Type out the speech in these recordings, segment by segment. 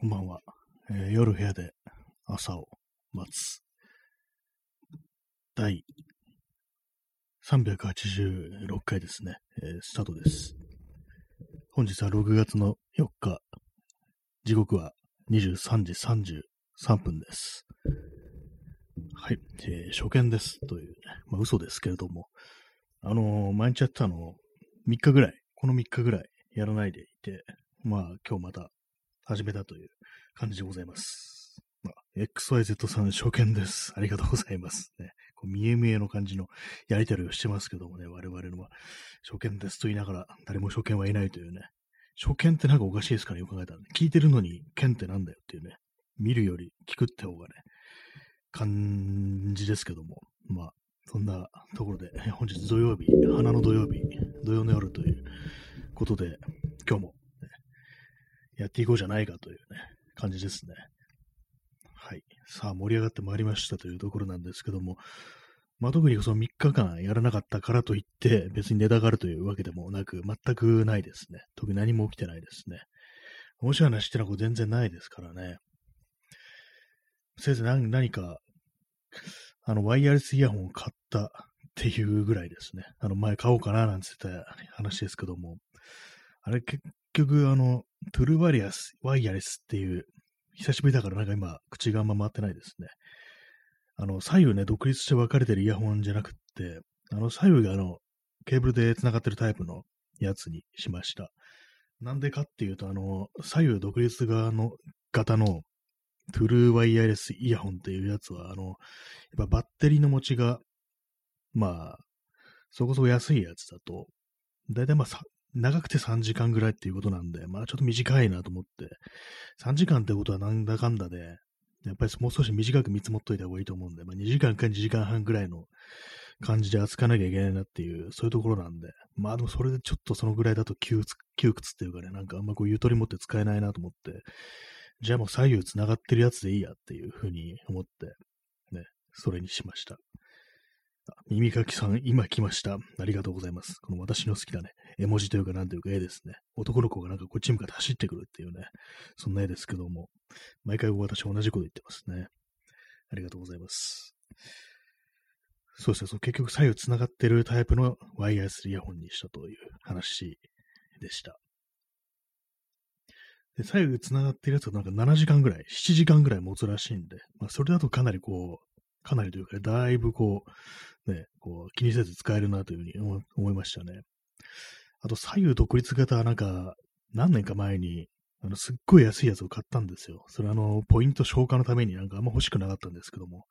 こんばんは。えー夜部屋で朝を待つ。第386回ですね。えースタートです。本日は6月の4日。時刻は23時33分です。はい。えー初見です。というね。まあ嘘ですけれども。あのー毎日やったの3日ぐらい、この3日ぐらいやらないでいて、まあ今日また始めたという感じでございます。まあ、XYZ さん初見です。ありがとうございます。ね、こう見え見えの感じのやりとりをしてますけどもね、我々のは初見ですと言いながら誰も初見はいないというね、初見ってなんかおかしいですからね、よく考えたら、ね、聞いてるのに見ってなんだよっていうね、見るより聞くって方がね、感じですけども、まあ、そんなところで、本日土曜日、花の土曜日、土曜の夜ということで、今日もやっていこうじゃないかというね、感じですね。はい。さあ、盛り上がってまいりましたというところなんですけども、まあ、特にその3日間やらなかったからといって、別にネタがあるというわけでもなく、全くないですね。特に何も起きてないですね。面白い話ってのはこう全然ないですからね。せいぜい何何か、あの、ワイヤレスイヤホンを買ったっていうぐらいですね。あの、前買おうかななんて言った話ですけども、あれ結結局、あの、トゥルーワイヤス、ワイヤレスっていう、久しぶりだからなんか今、口があんま回ってないですね。あの、左右ね、独立して分かれてるイヤホンじゃなくって、あの、左右があの、ケーブルで繋がってるタイプのやつにしました。なんでかっていうと、あの、左右独立側の型のトゥルーワイヤレスイヤホンっていうやつは、あの、やっぱバッテリーの持ちが、まあ、そこそこ安いやつだと、だいたいまあ、長くて3時間ぐらいっていうことなんで、まあちょっと短いなと思って、3時間ってことはなんだかんだで、やっぱりもう少し短く見積もっといた方がいいと思うんで、まあ2時間か2時間半ぐらいの感じで扱わなきゃいけないなっていう、そういうところなんで、まあでもそれでちょっとそのぐらいだと窮屈窮屈っていうかね、なんかあんまこうゆとり持って使えないなと思って、じゃあもう左右繋がってるやつでいいやっていうふうに思って、ね、それにしました。耳かきさん、今来ました。ありがとうございます。この私の好きなね、絵文字というかなんというか絵ですね。男の子がなんかこっち向かって走ってくるっていうね、そんな絵ですけども、毎回私同じこと言ってますね。ありがとうございます。そうですね、そう結局左右繋がってるタイプのワイヤレスイヤホンにしたという話でした。で、左右繋がってるやつはなんか7時間ぐらい、7時間ぐらい持つらしいんで、まあそれだとかなりこう、かなりというか、だいぶこう、ね、こう気にせず使えるなというふうに思いましたね。あと、左右独立型はなんか、何年か前に、あの、すっごい安いやつを買ったんですよ。それあの、ポイント消化のためになんかあんま欲しくなかったんですけども、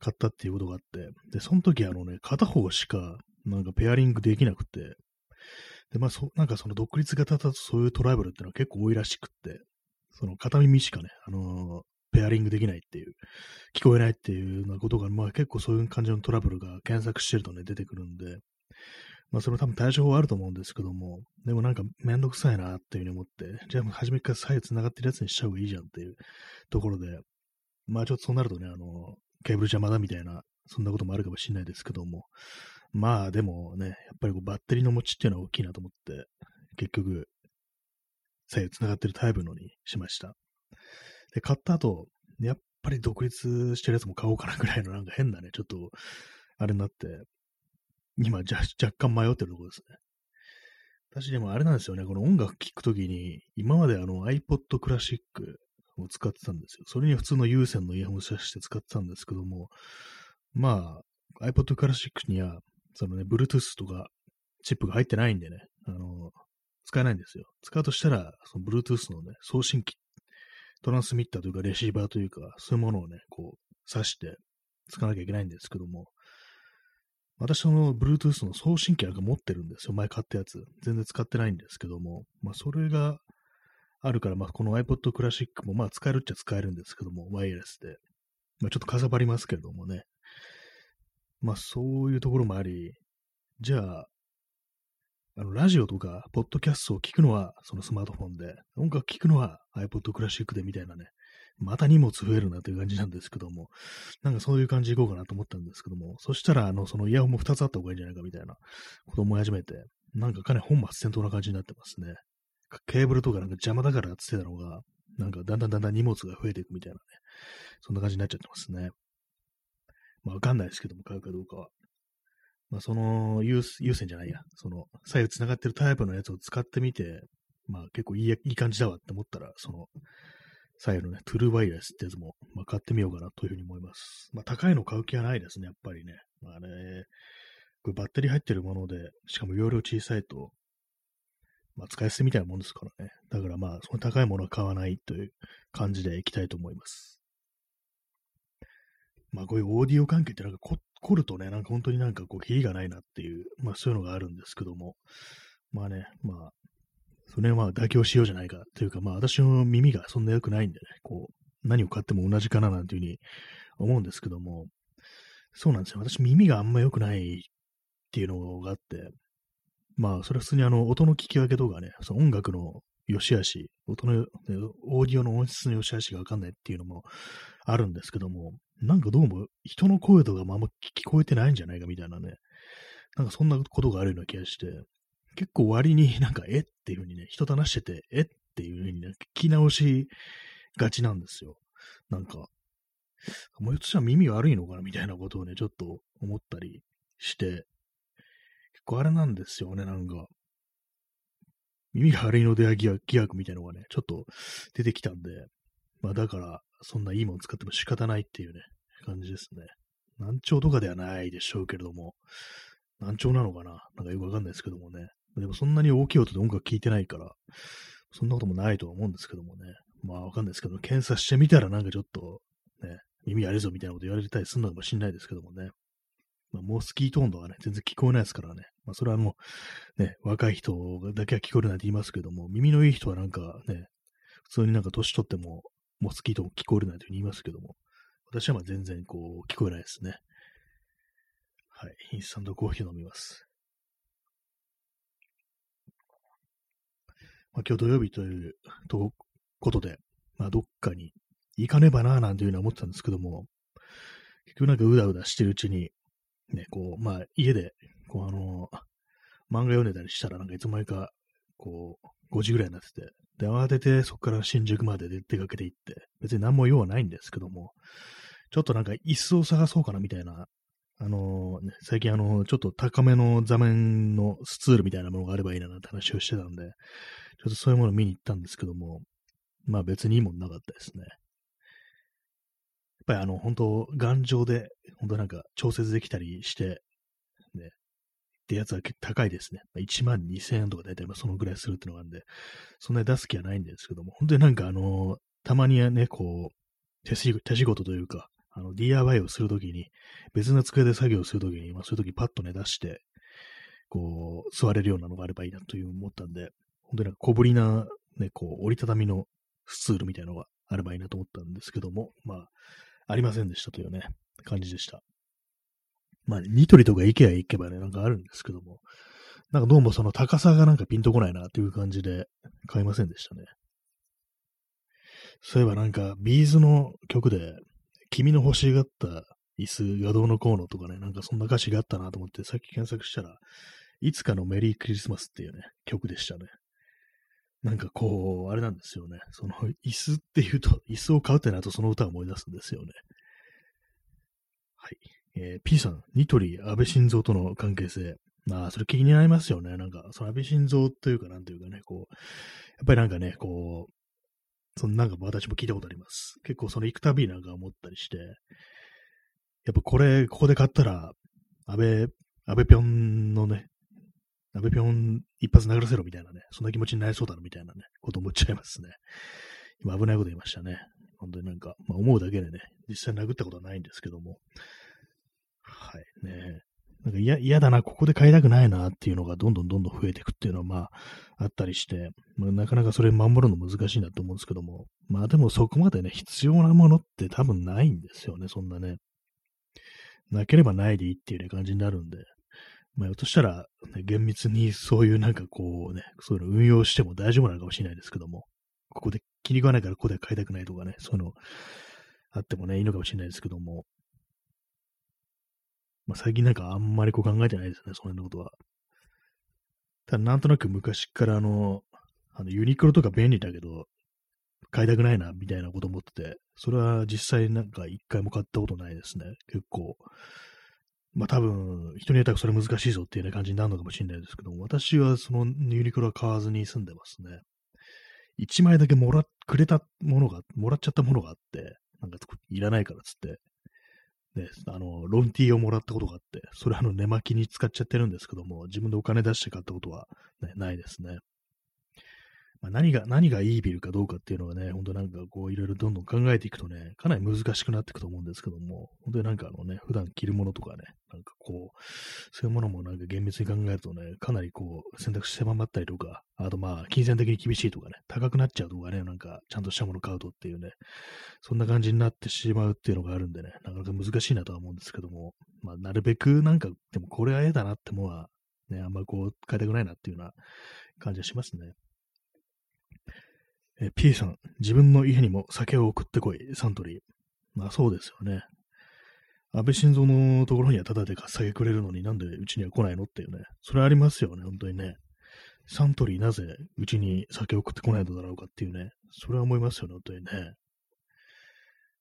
買ったっていうことがあって、で、その時あのね、片方しか、なんかペアリングできなくて、で、まあ、そ、なんかその独立型だとそういうトライブルっていうのは結構多いらしくって、その片耳しかね、あのーペアリングできないっていう、聞こえないっていうようなことが、まあ結構そういう感じのトラブルが検索してるとね、出てくるんで、まあそれ多分対処法あると思うんですけども、でもなんかめんどくさいなっていうふうに思って、じゃあもう初めから左右繋がってるやつにしちゃう方がいいじゃんっていうところで、まあちょっとそうなるとね、あの、ケーブル邪魔だみたいな、そんなこともあるかもしれないですけども、まあでもね、やっぱりこうバッテリーの持ちっていうのは大きいなと思って、結局、左右繋がってるタイプのにしました。で、買った後、やっぱり独立してるやつも買おうかなぐらいのなんか変なね、ちょっと、あれになって、今、じゃ、若干迷ってるところですね。私でもあれなんですよね、この音楽聴くときに、今まであの iPod Classic を使ってたんですよ。それに普通の有線のイヤホンを挿して使ってたんですけども、まあ、iPod Classic には、そのね、Bluetooth とかチップが入ってないんでね、あの、使えないんですよ。使うとしたら、その Bluetooth のね、送信機、トランスミッターというかレシーバーというか、そういうものをね、こう、挿して使わなきゃいけないんですけども、私その Bluetooth の送信機なんか持ってるんですよ。前買ったやつ。全然使ってないんですけども、まあそれがあるから、まあこの iPod Classic もまあ使えるっちゃ使えるんですけども、ワイヤレスで。まあちょっとかさばりますけれどもね。まあそういうところもあり、じゃあ、あの、ラジオとか、ポッドキャストを聞くのは、そのスマートフォンで、音楽聞くのは iPod Classic でみたいなね、また荷物増えるなという感じなんですけども、なんかそういう感じでいこうかなと思ったんですけども、そしたら、あの、そのイヤホンも2つあった方がいいんじゃないかみたいなことを思い始めて、なんかかなり本末転倒な感じになってますね。ケーブルとかなんか邪魔だからって言ってたのが、なんかだんだんだんだん荷物が増えていくみたいなね、そんな感じになっちゃってますね。まあわかんないですけども、買うかどうかは。まあその優優先じゃないや、その左右繋がってるタイプのやつを使ってみて、まあ結構いいいい感じだわって思ったら、その左右のね、トゥルーワイヤレスってやつも、まあ、買ってみようかなというふうに思います。まあ高いの買う気はないですね、やっぱりね。まあね、これバッテリー入ってるもので、しかも容量小さいと、まあ、使い捨てみたいなもんですからね。だからまあ、その高いものは買わないという感じでいきたいと思います。まあ、こういうオーディオ関係ってなんか凝るとね、なんか本当になんかこう、キリがないなっていう、まあそういうのがあるんですけども、まあね、まあ、それはまあ妥協しようじゃないかというか、まあ私の耳がそんな良くないんでね、こう、何を買っても同じかななんていうふうに思うんですけども、そうなんですよ。私耳があんま良くないっていうのがあって、まあそれは普通にあの音の聞き分けとかね、その音楽の良し悪し、音の、オーディオの音質の良し悪しがわかんないっていうのもあるんですけども、なんかどうも人の声とかもあんま聞こえてないんじゃないかみたいなね、なんかそんなことがあるような気がして、結構割になんか、えっていう風にね、人と話してて、えっていう風にね、聞き直しがちなんですよ。なんか、もうひょっとしたら耳悪いのかなみたいなことをね、ちょっと思ったりして、結構あれなんですよね、なんか。耳が悪いのでは疑惑みたいなのがね、ちょっと出てきたんで、まあだから、そんないいもの使っても仕方ないっていうね、感じですね。難聴とかではないでしょうけれども、難聴なのかな？なんかよくわかんないですけどもね。でもそんなに大きい音で音楽聴いてないから、そんなこともないとは思うんですけどもね。まあわかんないですけど、検査してみたらなんかちょっと、ね、耳やるぞみたいなこと言われたりするのかもしれないですけどもね。まあ、モスキートーンとかね、全然聞こえないですからね。まあ、それはもう、ね、若い人だけは聞こえるなんて言いますけども、耳のいい人はなんかね、普通になんか年取っても、モスキートーン聞こえるなんて言いますけども、私はまあ全然こう、聞こえないですね。はい。インスタントコーヒー飲みます。まあ、今日土曜日というとことで、まあ、どっかに行かねばなぁなんていうのは思ってたんですけども、結局なんかうだうだしてるうちに、ね、こう、まあ、家で、こう、あの漫画読んでたりしたら、なんかいつの間にか、こう、5時ぐらいになってて、で、慌ててそこから新宿まで出かけて行って、別に何も用はないんですけども、ちょっとなんか椅子を探そうかなみたいな、あの、ね、最近あの、ちょっと高めの座面のスツールみたいなものがあればいいななんて話をしてたんで、ちょっとそういうものを見に行ったんですけども、まあ別にいいもんなかったですね。やっぱりあの、本当頑丈で、本当なんか調節できたりして、ね、ってやつは高いですね。1万2000円とか大体そのぐらいするっていうのがあるんで、そんなに出す気はないんですけども、本当になんかあの、たまにはね、こう、手仕事というか、あの、DIY をするときに、別の机で作業するときに、まあそういうときパッとね、出して、こう、座れるようなのがあればいいなという思ったんで、本当になんか小ぶりな、ね、こう、折りたたみのスツールみたいなのがあればいいなと思ったんですけども、まあ、ありませんでしたというね、感じでした。まあ、ニトリとかイケア行けばね、なんかあるんですけども、なんかどうもその高さがなんかピンとこないなっていう感じで買いませんでしたね。そういえばなんか、ビーズの曲で、君の欲しがった椅子がどうのこうのとかね、なんかそんな歌詞があったなと思って、さっき検索したら、いつかのメリークリスマスっていうね、曲でしたね。なんかこう、あれなんですよね。その、椅子っていうと、椅子を買うってなるとその歌を思い出すんですよね。はい。えー、P さん、ニトリ、安倍晋三との関係性。まあ、それ気になりますよね。なんか、その安倍晋三というか、なんというかね、こう、やっぱりなんかね、こう、そのなんか私も聞いたことあります。結構その行くたびなんか思ったりして、やっぱこれ、ここで買ったら、安倍、安倍ぴょんのね、安倍ぴょん一発殴らせろみたいなね、そんな気持ちになりそうだなみたいなね、こと思っちゃいますね。今危ないこと言いましたね。本当になんか、まあ思うだけでね、実際殴ったことはないんですけども、はいね。なんか嫌だな、ここで買いたくないなっていうのがどんどんどんどん増えていくっていうのはまああったりして、まあ、なかなかそれ守るの難しいなと思うんですけども、まあでもそこまでね、必要なものって多分ないんですよね、そんなね。なければないでいいっていう、ね、感じになるんで、まあ、ひょっとしたら、ね、厳密にそういうなんかこうね、そういうの運用しても大丈夫なのかもしれないですけども、ここで気に食わないからここで買いたくないとかね、そういうのあってもね、いいのかもしれないですけども、まあ、最近なんかあんまりこう考えてないですね、そんなことは。ただなんとなく昔からあの、あのユニクロとか便利だけど、買いたくないな、みたいなこと思ってて、それは実際なんか一回も買ったことないですね。結構。まあ多分、人によってはそれ難しいぞっていう、ね、感じになるのかもしれないですけども、私はそのユニクロは買わずに住んでますね。1枚だけもら、くれたものが、もらっちゃったものがあって、なんかいらないからっつって、ね、あの、ロンティーをもらったことがあって、それあの、寝巻きに使っちゃってるんですけども、自分でお金出して買ったことは、ね、ないですね。まあ、何が、何がいいビルかどうかっていうのはね、本当なんかこういろいろどんどん考えていくとね、かなり難しくなっていくと思うんですけども、本当になんかあのね、普段着るものとかね、なんかこう、そういうものもなんか厳密に考えるとね、かなりこう選択肢狭まったりとか、あとまあ、金銭的に厳しいとかね、高くなっちゃうとかね、なんかちゃんとしたもの買うとっていうね、そんな感じになってしまうっていうのがあるんでね、なかなか難しいなとは思うんですけども、まあ、なるべくなんか、でもこれは嫌だなってものは、ね、あんまこう、買いたくないなっていうような感じはしますね。え P さん、自分の家にも酒を送ってこい、サントリー。まあそうですよね。安倍晋三のところにはタダで酒くれるのになんでうちには来ないのっていうね。それありますよね、本当にね。サントリーなぜうちに酒を送ってこないのだろうかっていうね。それは思いますよね、本当にね。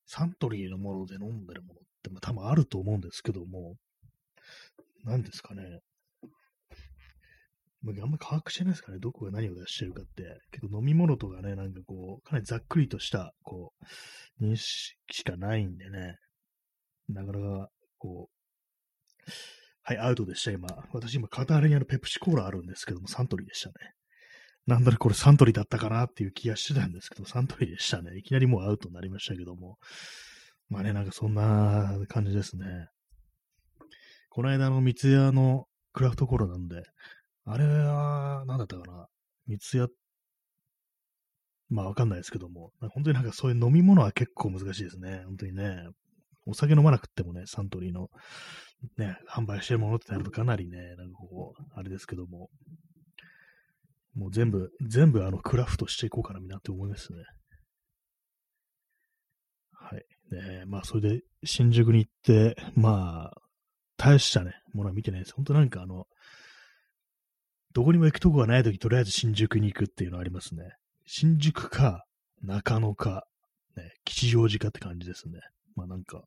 サントリーのもので飲んでるものって、まあ、多分あると思うんですけども、何ですかね。あんまり把握してないですかね、どこが何を出してるかって。結構飲み物とかね、なんかこう、かなりざっくりとした、こう、認識しかないんでね、なかなか、こう、はい、アウトでした、今。私今、片荒れにあるペプシコーラあるんですけども、サントリーでしたね。なんだろ、これサントリーだったかなっていう気がしてたんですけど、サントリーでしたね。いきなりもうアウトになりましたけども。まあね、なんかそんな感じですね。この間の三ツ矢のクラフトコーラなんで、あれは、なんだったかな。三ツ矢、まあわかんないですけども、本当になんかそういう飲み物は結構難しいですね。本当にね。お酒飲まなくてもね、サントリーの、ね、販売してるものってなるとかなりね、なんかこう、あれですけども、もう全部、全部あの、クラフトしていこうかな、みんなって思いますね。はい。ねまあ、それで、新宿に行って、まあ、大したね、ものは見てないです。本当なんかあの、どこにも行くとこがないとき、とりあえず新宿に行くっていうのありますね。新宿か、中野か、ね、吉祥寺かって感じですね。まあなんか、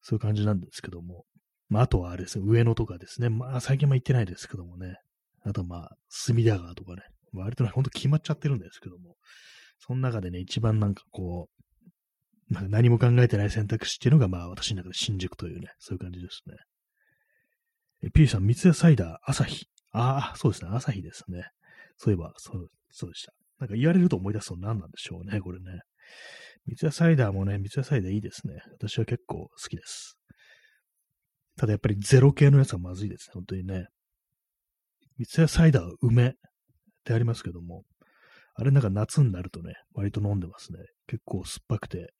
そういう感じなんですけども。まああとはあれですね、上野とかですね。まあ最近は行ってないですけどもね。あとまあ、隅田川とかね。割とね、ほんと決まっちゃってるんですけども。その中でね、一番なんかこう、なんか何も考えてない選択肢っていうのが、まあ私の中で新宿というね、そういう感じですね。え、P さん、三ツ矢サイダー、朝日。ああ、そうですね。朝日ですね。そういえば、そう、そうでした。なんか言われると思い出すと何なんでしょうね、これね。三ツ矢サイダーもね、三ツ矢サイダーいいですね。私は結構好きです。ただやっぱりゼロ系のやつはまずいですね、本当にね。三ツ矢サイダー梅ってありますけども、あれなんか夏になるとね、割と飲んでますね。結構酸っぱくて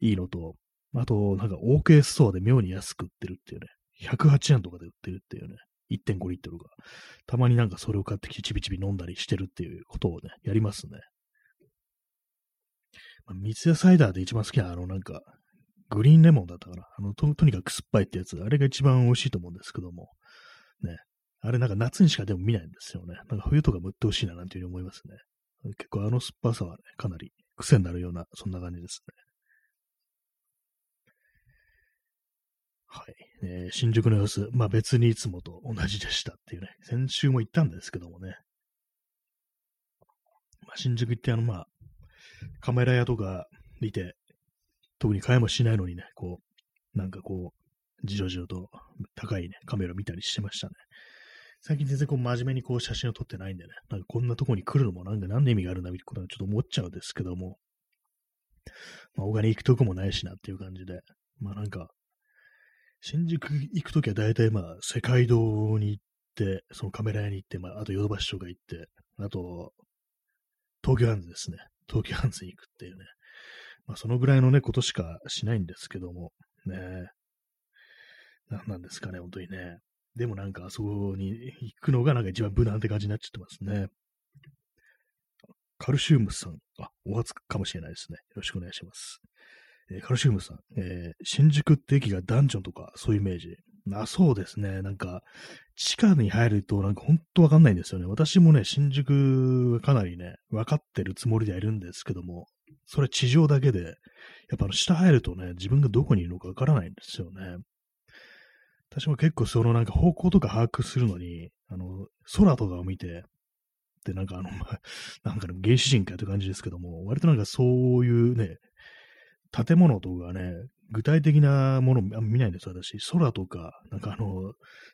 いいのと、あと、なんか OK ストアで妙に安く売ってるっていうね、108円とかで売ってるっていうね、1.5リットルが。たまになんかそれを買ってきてちびちび飲んだりしてるっていうことをね、やりますね。まあ、三ツ矢サイダーで一番好きなあのなんか、グリーンレモンだったかな。あのと、とにかく酸っぱいってやつ、あれが一番美味しいと思うんですけども。ね。あれなんか夏にしかでも見ないんですよね。なんか冬とかも売ってほしいななんていうふうに思いますね。結構あの酸っぱさはね、かなり癖になるような、そんな感じですね。はい。えー、新宿の様子、まあ別にいつもと同じでしたっていうね、先週も行ったんですけどもね。まあ、新宿行ってあの、まあ、カメラ屋とか見て、特に買いもしないのにね、こう、なんかこう、じろじろと高いね、カメラ見たりしてましたね。最近全然こう真面目にこう写真を撮ってないんでね、なんかこんなとこに来るのもなんか何の意味があるんだみたいなことはちょっと思っちゃうんですけども、まあ、他に行くとこもないしなっていう感じで、まあなんか、新宿行くときは大体まあ、世界堂に行って、そのカメラ屋に行って、まあ、あとヨドバシとか行って、あと、東京ハンズですね。東京ハンズに行くっていうね。まあ、そのぐらいのね、ことしかしないんですけども、ね。なんなんですかね、本当にね。でもなんか、あそこに行くのがなんか一番無難って感じになっちゃってますね。カルシウムさん、あ、お初かもしれないですね。よろしくお願いします。えー、カルシウムさん、えー、新宿って駅がダンジョンとかそういうイメージ。あ、そうですね。なんか、地下に入ると、なんか本当わかんないんですよね。私もね、新宿はかなりね、分かってるつもりではいるんですけども、それ地上だけで、やっぱあの下入るとね、自分がどこにいるのかわからないんですよね。私も結構そのなんか方向とか把握するのに、あの、空とかを見て、で、なんかあの、なんか原始人かという感じですけども、割となんかそういうね、建物とかね、具体的なもの見ないんです私。空とか、なんかあの、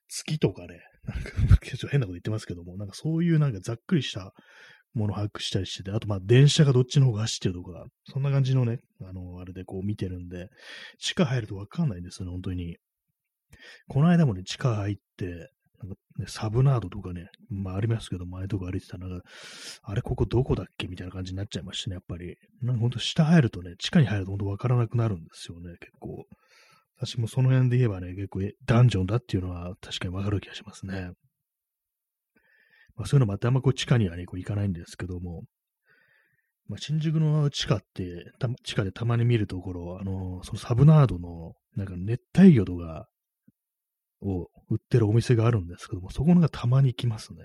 月とかね、なんか、ちょっと変なこと言ってますけども、なんかそういうなんかざっくりしたものを把握したりしてて、あとまあ電車がどっちの方が走ってるとか、そんな感じのね、あの、あれでこう見てるんで、地下入るとわかんないんですよね、本当に。この間もね、地下入って、なんかね、サブナードとかね、まあありますけど、前とか歩いてたら、あれここどこだっけ？みたいな感じになっちゃいましたね、やっぱり。なんかほんと下入るとね、地下に入るとほんとわからなくなるんですよね、結構。私もその辺で言えばね、結構ダンジョンだっていうのは確かにわかる気がしますね。まあそういうのもあってあんまこう地下にはね、こう行かないんですけども、まあ、新宿の地下って、地下でたまに見るところ、あの、そのサブナードの、なんか熱帯魚とかを売ってるお店があるんですけども、そこのがたまに行きますね。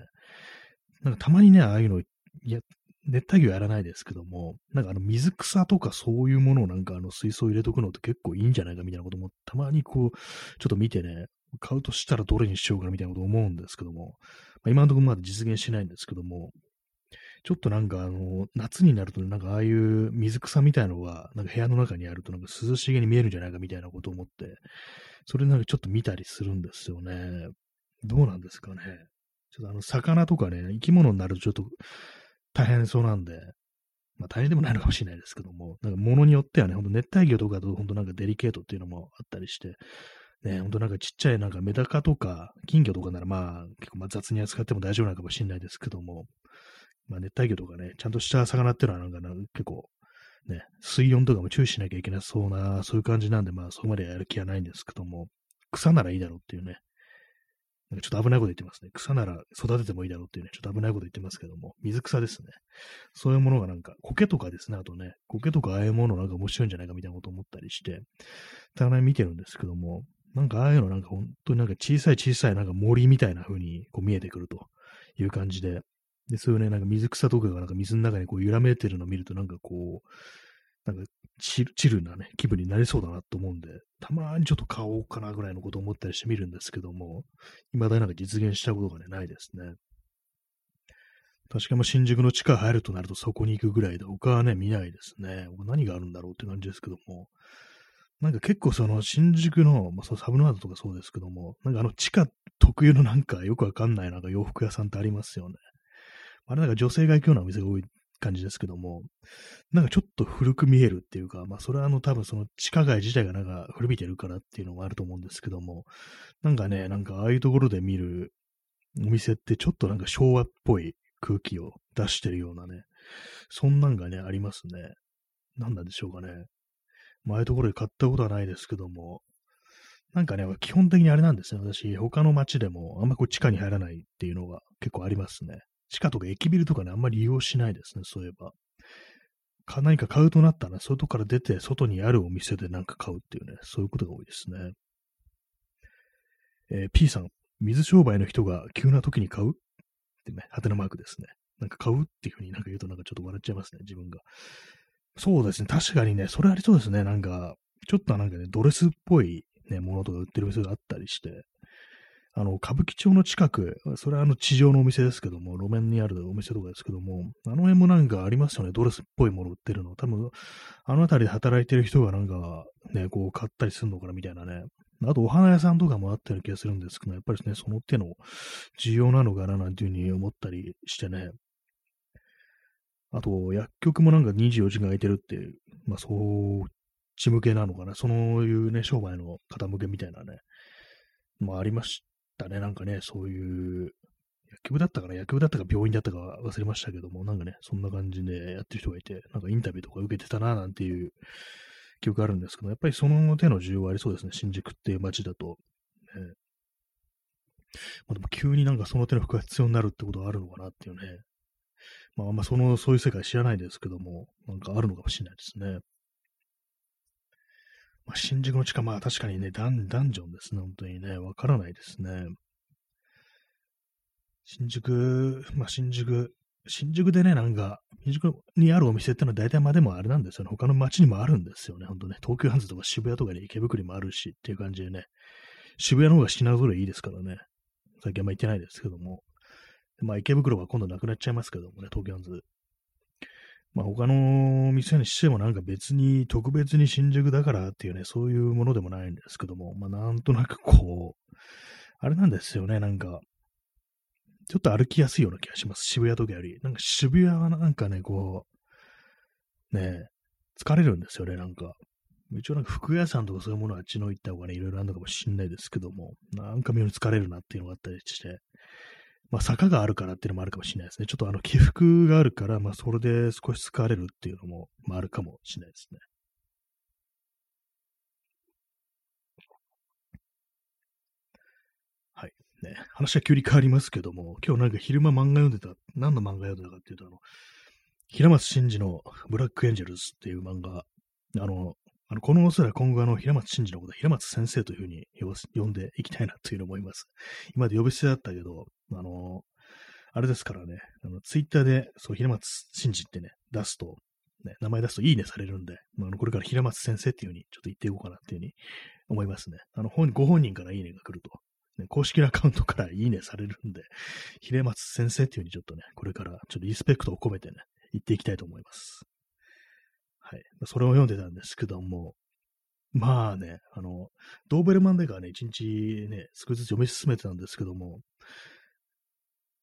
なんかたまにね、ああいうの、いや、熱帯魚やらないですけども、なんかあの水草とかそういうものをなんかあの水槽入れとくのって結構いいんじゃないかみたいなこともたまにこう、ちょっと見てね、買うとしたらどれにしようかなみたいなこと思うんですけども、まあ、今のところまだ実現しないんですけども、ちょっとなんかあの、夏になるとなんかああいう水草みたいのが、なんか部屋の中にあるとなんか涼しげに見えるんじゃないかみたいなことを思って、それなんかちょっと見たりするんですよね。どうなんですかね。ちょっとあの、魚とかね、生き物になるとちょっと大変そうなんで、まあ大変でもないのかもしれないですけども、なんか物によってはね、ほんと熱帯魚とかだとほんとなんかデリケートっていうのもあったりして、ね、ほんとなんかちっちゃいなんかメダカとか金魚とかならまあ結構まあ雑に扱っても大丈夫なのかもしれないですけども、まあ熱帯魚とかね、ちゃんとした魚っていうのはなんか結構ね、水温とかも注意しなきゃいけなそうな、そういう感じなんで、まあそこまでやる気はないんですけども、草ならいいだろうっていうね、なんかちょっと危ないこと言ってますね。草なら育ててもいいだろうっていうね、ちょっと危ないこと言ってますけども、水草ですね。そういうものがなんか、苔とかですね、あとね、苔とかああいうものなんか面白いんじゃないかみたいなこと思ったりして、たまに見てるんですけども、なんかああいうのなんか本当になんか小さい小さいなんか森みたいな風にこう見えてくるという感じで、で、そういうね、なんか水草とかがなんか水の中にこう揺らめいてるのを見るとなんかこう、なんかチルチルなね、気分になりそうだなと思うんで、たまにちょっと買おうかなぐらいのことを思ったりしてみるんですけども、未だになんか実現したことがね、ないですね。確かに新宿の地下入るとなるとそこに行くぐらいで、他はね、見ないですね。何があるんだろうって感じですけども、なんか結構その新宿の、まあ、そのサブナードとかそうですけども、なんかあの地下特有のなんかよくわかんないなんか洋服屋さんってありますよね。あれなんか女性が行くようなお店が多い感じですけども、なんかちょっと古く見えるっていうか、まあそれはあの多分その地下街自体がなんか古びてるからっていうのもあると思うんですけども、なんかね、なんかああいうところで見るお店ってちょっとなんか昭和っぽい空気を出してるようなね、そんなんがね、ありますね。なんなんでしょうかね。まあああいうところで買ったことはないですけども、なんかね、基本的にあれなんですね。私、他の街でもあんまこう地下に入らないっていうのが結構ありますね。地下とか駅ビルとかね、あんまり利用しないですね、そういえば。か何か買うとなったら、外から出て、外にあるお店で何か買うっていうね、そういうことが多いですね。えー、P さん、水商売の人が急な時に買う？ってね、ハテナマークですね。なんか買うっていうふうになんか言うとなんかちょっと笑っちゃいますね、自分が。そうですね、確かにね、それありそうですね、なんか、ちょっとなんかね、ドレスっぽいね、ものとか売ってる店があったりして、あの、歌舞伎町の近く、それはあの地上のお店ですけども、路面にあるお店とかですけども、あの辺もなんかありますよね、ドレスっぽいもの売ってるの。多分、あの辺りで働いてる人がなんか、ね、こう買ったりするのかなみたいなね。あと、お花屋さんとかもあったような気がするんですけど、やっぱりね、その手の需要なのかななんていうふうに思ったりしてね。あと、薬局もなんか24時間空いてるっていう、まあ、そう、ち向けなのかな。そういうね、商売の方向けみたいなね、もありましたね。なんかね、そういう、薬局だったかな薬局だったか病院だったか忘れましたけども、なんかね、そんな感じでやってる人がいて、なんかインタビューとか受けてたな、なんていう記憶あるんですけど、やっぱりその手の需要はありそうですね。新宿っていう街だと。ね、まあ、でも急になんかその手の服が必要になるってことがあるのかなっていうね。まあ、まあ、その、そういう世界知らないですけども、なんかあるのかもしれないですね。まあ、新宿の地下、まあ確かにね、ダンダンジョンですね、本当にね、わからないですね。新宿、まあ新宿、新宿でね、なんか、新宿にあるお店ってのは大体までもあれなんですよね。他の街にもあるんですよね。ほんとね。東急ハンズとか渋谷とかに池袋にもあるしっていう感じでね。渋谷の方が品揃えいいですからね。最近あんま行ってないですけども。まあ池袋は今度なくなっちゃいますけどもね、東急ハンズ。まあ他の店にしてもなんか別に特別に新宿だからっていうね、そういうものでもないんですけども、まあなんとなくこう、あれなんですよね、なんか、ちょっと歩きやすいような気がします。渋谷とかより。なんか渋谷はなんかね、こう、ね、疲れるんですよね、なんか。一応なんか服屋さんとかそういうものはあっちの行った方がね、いろいろあるのかもしんないですけども、なんか妙に疲れるなっていうのがあったりして、まあ坂があるからっていうのもあるかもしれないですね。ちょっとあの起伏があるから、まあそれで少し疲れるっていうのも、まああるかもしれないですね。はいね、話は急に変わりますけども、今日なんか昼間漫画読んでた、何の漫画読んでたかっていうと、あの、平松真二のブラックエンジェルズっていう漫画、あの、あのこのおそらく今後あの、平松真二のこと平松先生というふうに呼んでいきたいなというのを思います。今で呼び捨てだったけど、あの、あれですからね、あの、ツイッターで、そう、平松真二ってね、出すと、ね、名前出すといいねされるんで、まあ、のこれから平松先生っていうふうにちょっと言っていこうかなっていうふうに思いますね。あの、本、ご本人からいいねが来ると。ね、公式アカウントからいいねされるんで、秀松先生っていう風にちょっとね、これからちょっとリスペクトを込めてね、言っていきたいと思います。はい。それを読んでたんですけども、まあね、あの、ドーベルマンデカーね、一日ね、少しずつ読み進めてたんですけども、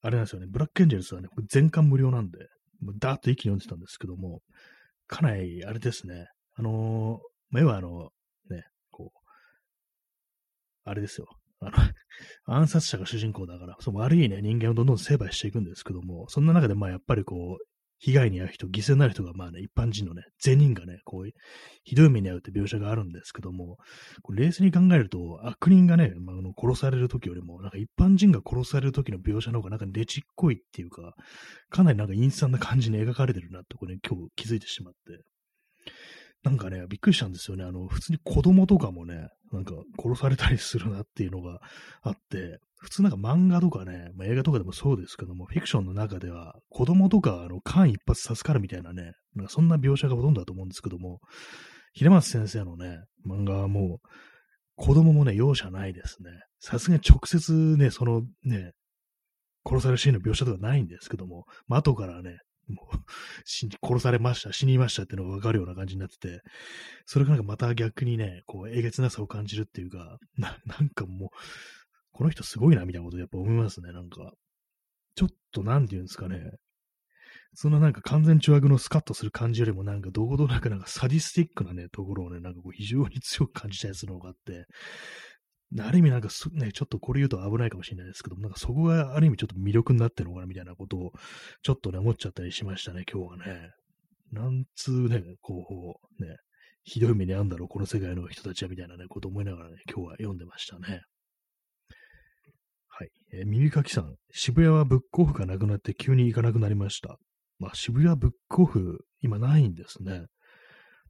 あれなんですよね、ブラックエンジェルスはね、全巻無料なんで、もうダーッと一気に読んでたんですけども、かなり、あれですね、あのー、目はあの、ね、こう、あれですよ、あの、暗殺者が主人公だから、その悪いね、人間をどんどん成敗していくんですけども、そんな中で、まあ、やっぱりこう、被害に遭う人、犠牲になる人が、まあね、一般人のね、全人がね、こう、ひどい目に遭うって描写があるんですけども、これ冷静に考えると、悪人がね、まあ、あの殺される時よりも、なんか一般人が殺される時の描写の方がなんかねちっこいっていうか、かなりなんか陰惨な感じに描かれてるなって、これ、ね、今日気づいてしまって。なんかね、びっくりしたんですよね。あの、普通に子供とかもね、なんか殺されたりするなっていうのがあって、普通なんか漫画とかね、まあ、映画とかでもそうですけども、フィクションの中では子供とかあの間一髪助かるみたいなね、なんかそんな描写がほとんどだと思うんですけども、平松先生のね、漫画はもう、子供もね、容赦ないですね。さすがに直接ね、そのね、殺されるシーンの描写とかないんですけども、まあ、後からね、もう 殺されました、死にましたっていうのがわかるような感じになってて、それがなんかまた逆にね、こう、えげつなさを感じるっていうか、ななんかもう、この人すごいな、みたいなことやっぱ思いますね、なんか。ちょっと、なんて言うんですかね。そんななんか完全中悪のスカッとする感じよりもなんかどことなくなんかサディスティックなね、ところをね、なんかこう非常に強く感じたりするのがあって、ある意味なんかね、ちょっとこれ言うと危ないかもしれないですけどなんかそこがある意味ちょっと魅力になってるのかなみたいなことを、ちょっとね、思っちゃったりしましたね、今日はね。なんつうね、こう、ね、ひどい目に遭うんだろう、この世界の人たちは、みたいなね、こと思いながらね、今日は読んでましたね。はい。えー、耳かきさん、渋谷はブックオフがなくなって急に行かなくなりました。まあ、渋谷ブックオフ、今ないんですね。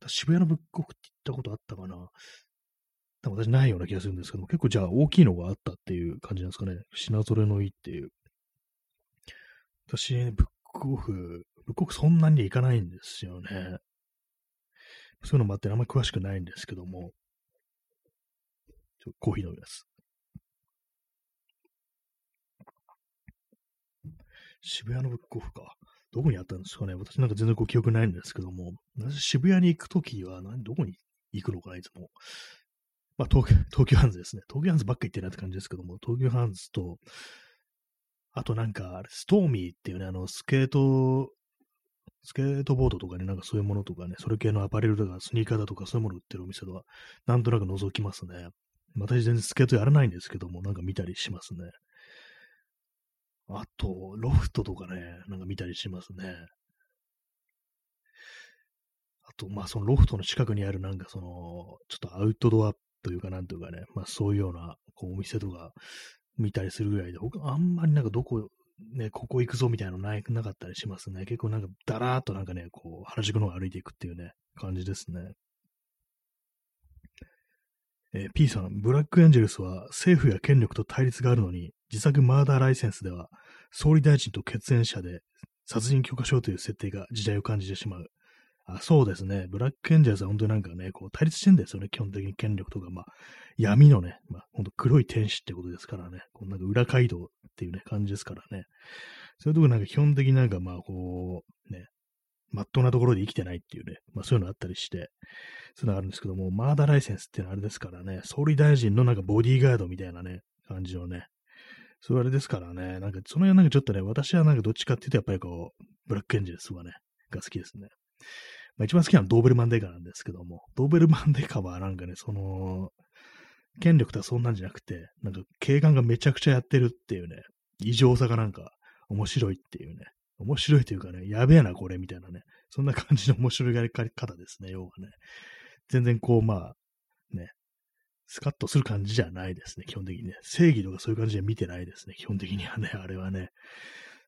渋谷のブックオフって言ったことあったかな？多分私ないような気がするんですけど、結構じゃあ大きいのがあったっていう感じなんですかね。品揃えのいいっていう。私、ブックオフ、ブックオフそんなに行かないんですよね。そういうのもあってあんまり詳しくないんですけども。ちょコーヒー飲みます。渋谷のブックオフか。どこにあったんですかね私なんか全然こう記憶ないんですけども、私渋谷に行くときは何、どこに行くのかな、いつも。まあ、東京、東急ハンズですね。東急ハンズばっか行ってるなって感じですけども、東急ハンズと、あとなんか、ストーミーっていうね、あの、スケート、スケートボードとかね、なんかそういうものとかね、それ系のアパレルとかスニーカーだとかそういうもの売ってるお店は、なんとなく覗きますね。私全然スケートやらないんですけども、なんか見たりしますね。あと、ロフトとかね、なんか見たりしますね。あと、まあそのロフトの近くにあるなんかその、ちょっとアウトドアというか、なんというかね、まあそういうようなこうお店とか見たりするぐらいで、僕あんまりなんかどこ、ね、ここ行くぞみたいなのないなかったりしますね。結構なんかだらーっとなんかね、こう原宿の方歩いていくっていうね、感じですね。えー、P さん、ブラックエンジェルスは政府や権力と対立があるのに、自作マーダーライセンスでは、総理大臣と血縁者で殺人許可証という設定が時代を感じてしまう。あそうですね。ブラックエンジェルスは本当になんかね、こう対立してんですよね。基本的に権力とか、まあ、闇のね、まあ、本当黒い天使ってことですからね。こうなんか裏街道っていうね、感じですからね。そういうとこなんか基本的になんかまあ、こう、ね、まっとうなところで生きてないっていうね、まあそういうのあったりして、そういうのがあるんですけども、マーダーライセンスっていうのはあれですからね、総理大臣のなんかボディーガードみたいなね、感じのね、そういうあれですからね、なんかその辺なんかちょっとね、私はなんかどっちかっていうとやっぱりこう、ブラックエンジェルスはね、が好きですね。まあ、一番好きなのはドーベルマンデーカなんですけども、ドーベルマンデーカはなんかね、その、権力とはそんなんじゃなくて、なんか警官がめちゃくちゃやってるっていうね、異常さがなんか面白いっていうね、面白いというかね、やべえなこれみたいなね、そんな感じの面白いやり方ですね、要はね。全然こう、まあ、ね、スカッとする感じじゃないですね、基本的にね。正義とかそういう感じで見てないですね、基本的にはね、あれはね。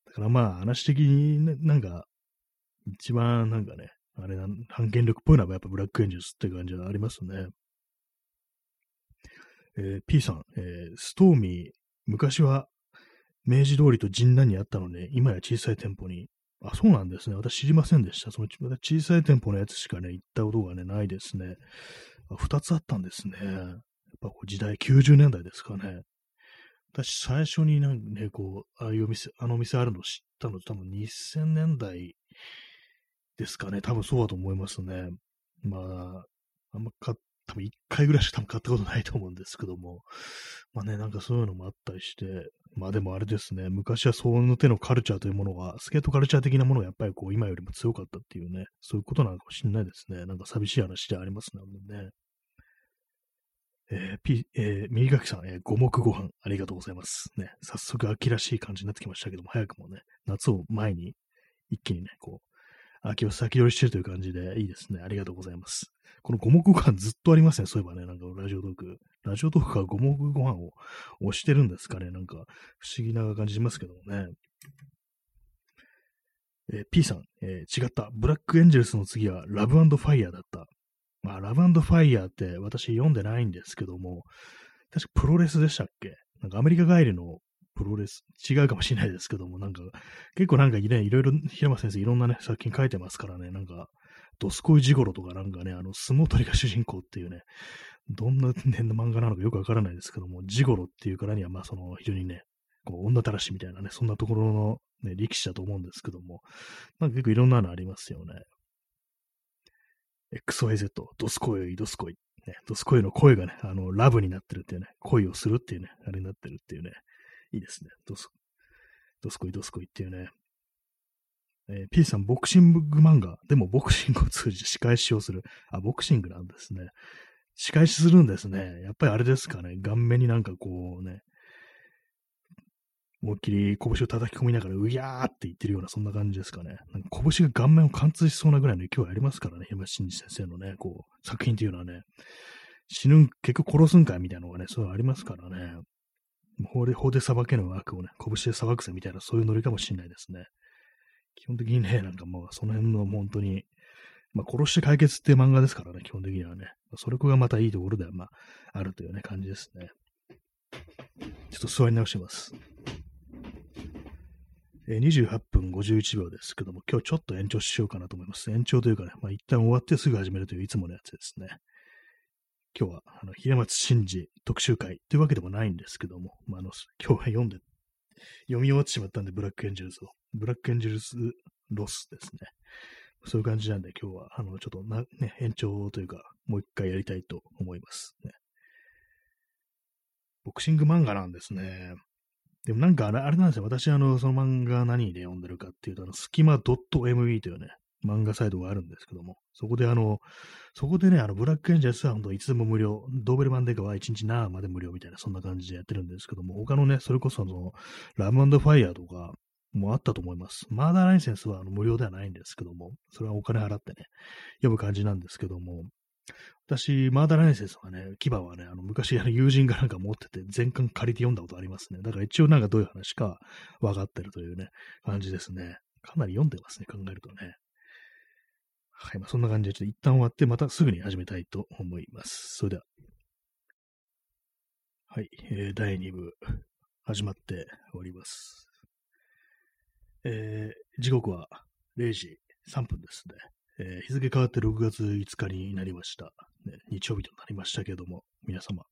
だからまあ、話的に、ね、なんか、一番なんかね、あれな、反権力っぽいのはやっぱブラックエンジェルスって感じはありますね。えー、P さん、えー、ストーミー、昔は明治通りと神南にあったので、今や小さい店舗に。あ、そうなんですね。私知りませんでした。その小さい店舗のやつしかね、行ったことがね、ないですね。二つあったんですね。やっぱこう時代90年代ですかね。私最初になんね、こう、ああいう店、あの店あるの知ったの多分2000年代ですかね。多分そうだと思いますね。まあ、あんま買多分一回ぐらいしか多分買ったことないと思うんですけども、まあね、なんかそういうのもあったりして、まあでもあれですね、昔はその手のカルチャーというものが、スケートカルチャー的なものがやっぱりこう今よりも強かったっていうね、そういうことなのかもしれないですね。なんか寂しい話でありますね。えー、P、えー、右垣さん、えー、五目ご飯ありがとうございます。ね、早速秋らしい感じになってきましたけども、早くもね、夏を前に一気にね、こう、秋を先取りしてるという感じでいいですね。ありがとうございます。この五目ご飯ずっとありますね。そういえばね、なんかラジオトーク。ラジオトークが五目ご飯を押してるんですかね。なんか不思議な感じしますけどもね。えー、P さん、えー、違った。ブラックエンジェルスの次はラブファイヤーだった。まあ、ラブファイヤーって私読んでないんですけども、確かプロレスでしたっけ？なんかアメリカ帰りのプロレス、違うかもしれないですけども、なんか、結構なんかね、いろいろ平間先生いろんなね、作品書いてますからね、なんか、ドスコイジゴロとかなんかね、あの、相撲取りが主人公っていうね、どんな年の漫画なのかよくわからないですけども、ジゴロっていうからには、まあその、非常にね、こう、女たらしみたいなね、そんなところのね、力士だと思うんですけども、まあ結構いろんなのありますよね。XYZ、ドスコイ、ドスコイ。ね、ドスコイの声がね、あの、ラブになってるっていうね、恋をするっていうね、あれになってるっていうね、いいですね。ドス、ドスコイ、ドスコイっていうね、えー、P さん、ボクシング漫画。でも、ボクシングを通じて仕返しをする。あ、ボクシングなんですね。仕返しするんですね。やっぱりあれですかね。顔面になんかこうね、思いっきり拳を叩き込みながら、うやーって言ってるような、そんな感じですかね。なんか拳が顔面を貫通しそうなぐらいの勢いありますからね。山真司先生のね、こう、作品っていうのはね、死ぬん、結局殺すんかいみたいなのがね、そういうのありますからね。法で、法で裁けぬ悪をね、拳で裁くぜみたいな、そういうノリかもしれないですね。基本的にね、なんかもうその辺の本当に、まあ、殺して解決っていう漫画ですからね、基本的にはね。それこがまたいいところでは、まあ、あるというね、感じですね。ちょっと座り直します。28分51秒ですけども、今日ちょっと延長しようかなと思います。延長というかね、まあ、一旦終わってすぐ始めるといういつものやつですね。今日は、あの、平松真治特集会というわけでもないんですけども、まあ、あの、今日は読んで、読み終わってしまったんで、ブラックエンジェルズを。ブラックエンジェルスロスですね。そういう感じなんで今日は、あの、ちょっとな、ね、延長というか、もう一回やりたいと思います、ね。ボクシング漫画なんですね。でもなんかあれ、あれなんですよ。私、あの、その漫画何で読んでるかっていうと、あの、スキマ .mv というね、漫画サイトがあるんですけども、そこであの、そこでね、あの、ブラックエンジェルスは本当いつでも無料、ドーベルマンデカは1日何まで無料みたいな、そんな感じでやってるんですけども、他のね、それこそその、ラムファイヤーとか、もあったと思います。マーダーライセンスはあの無料ではないんですけども、それはお金払ってね、読む感じなんですけども、私、マーダライセンスはね、牙はね、あの昔あの友人がなんか持ってて、全巻借りて読んだことありますね。だから一応なんかどういう話か分かってるというね、感じですね。かなり読んでますね、考えるとね。はい、まあ、そんな感じで、ちょっと一旦終わって、またすぐに始めたいと思います。それでは。はい、えー、第2部、始まっております。えー、時刻は0時3分ですね。えー、日付変わって6月5日になりました、ね。日曜日となりましたけども、皆様、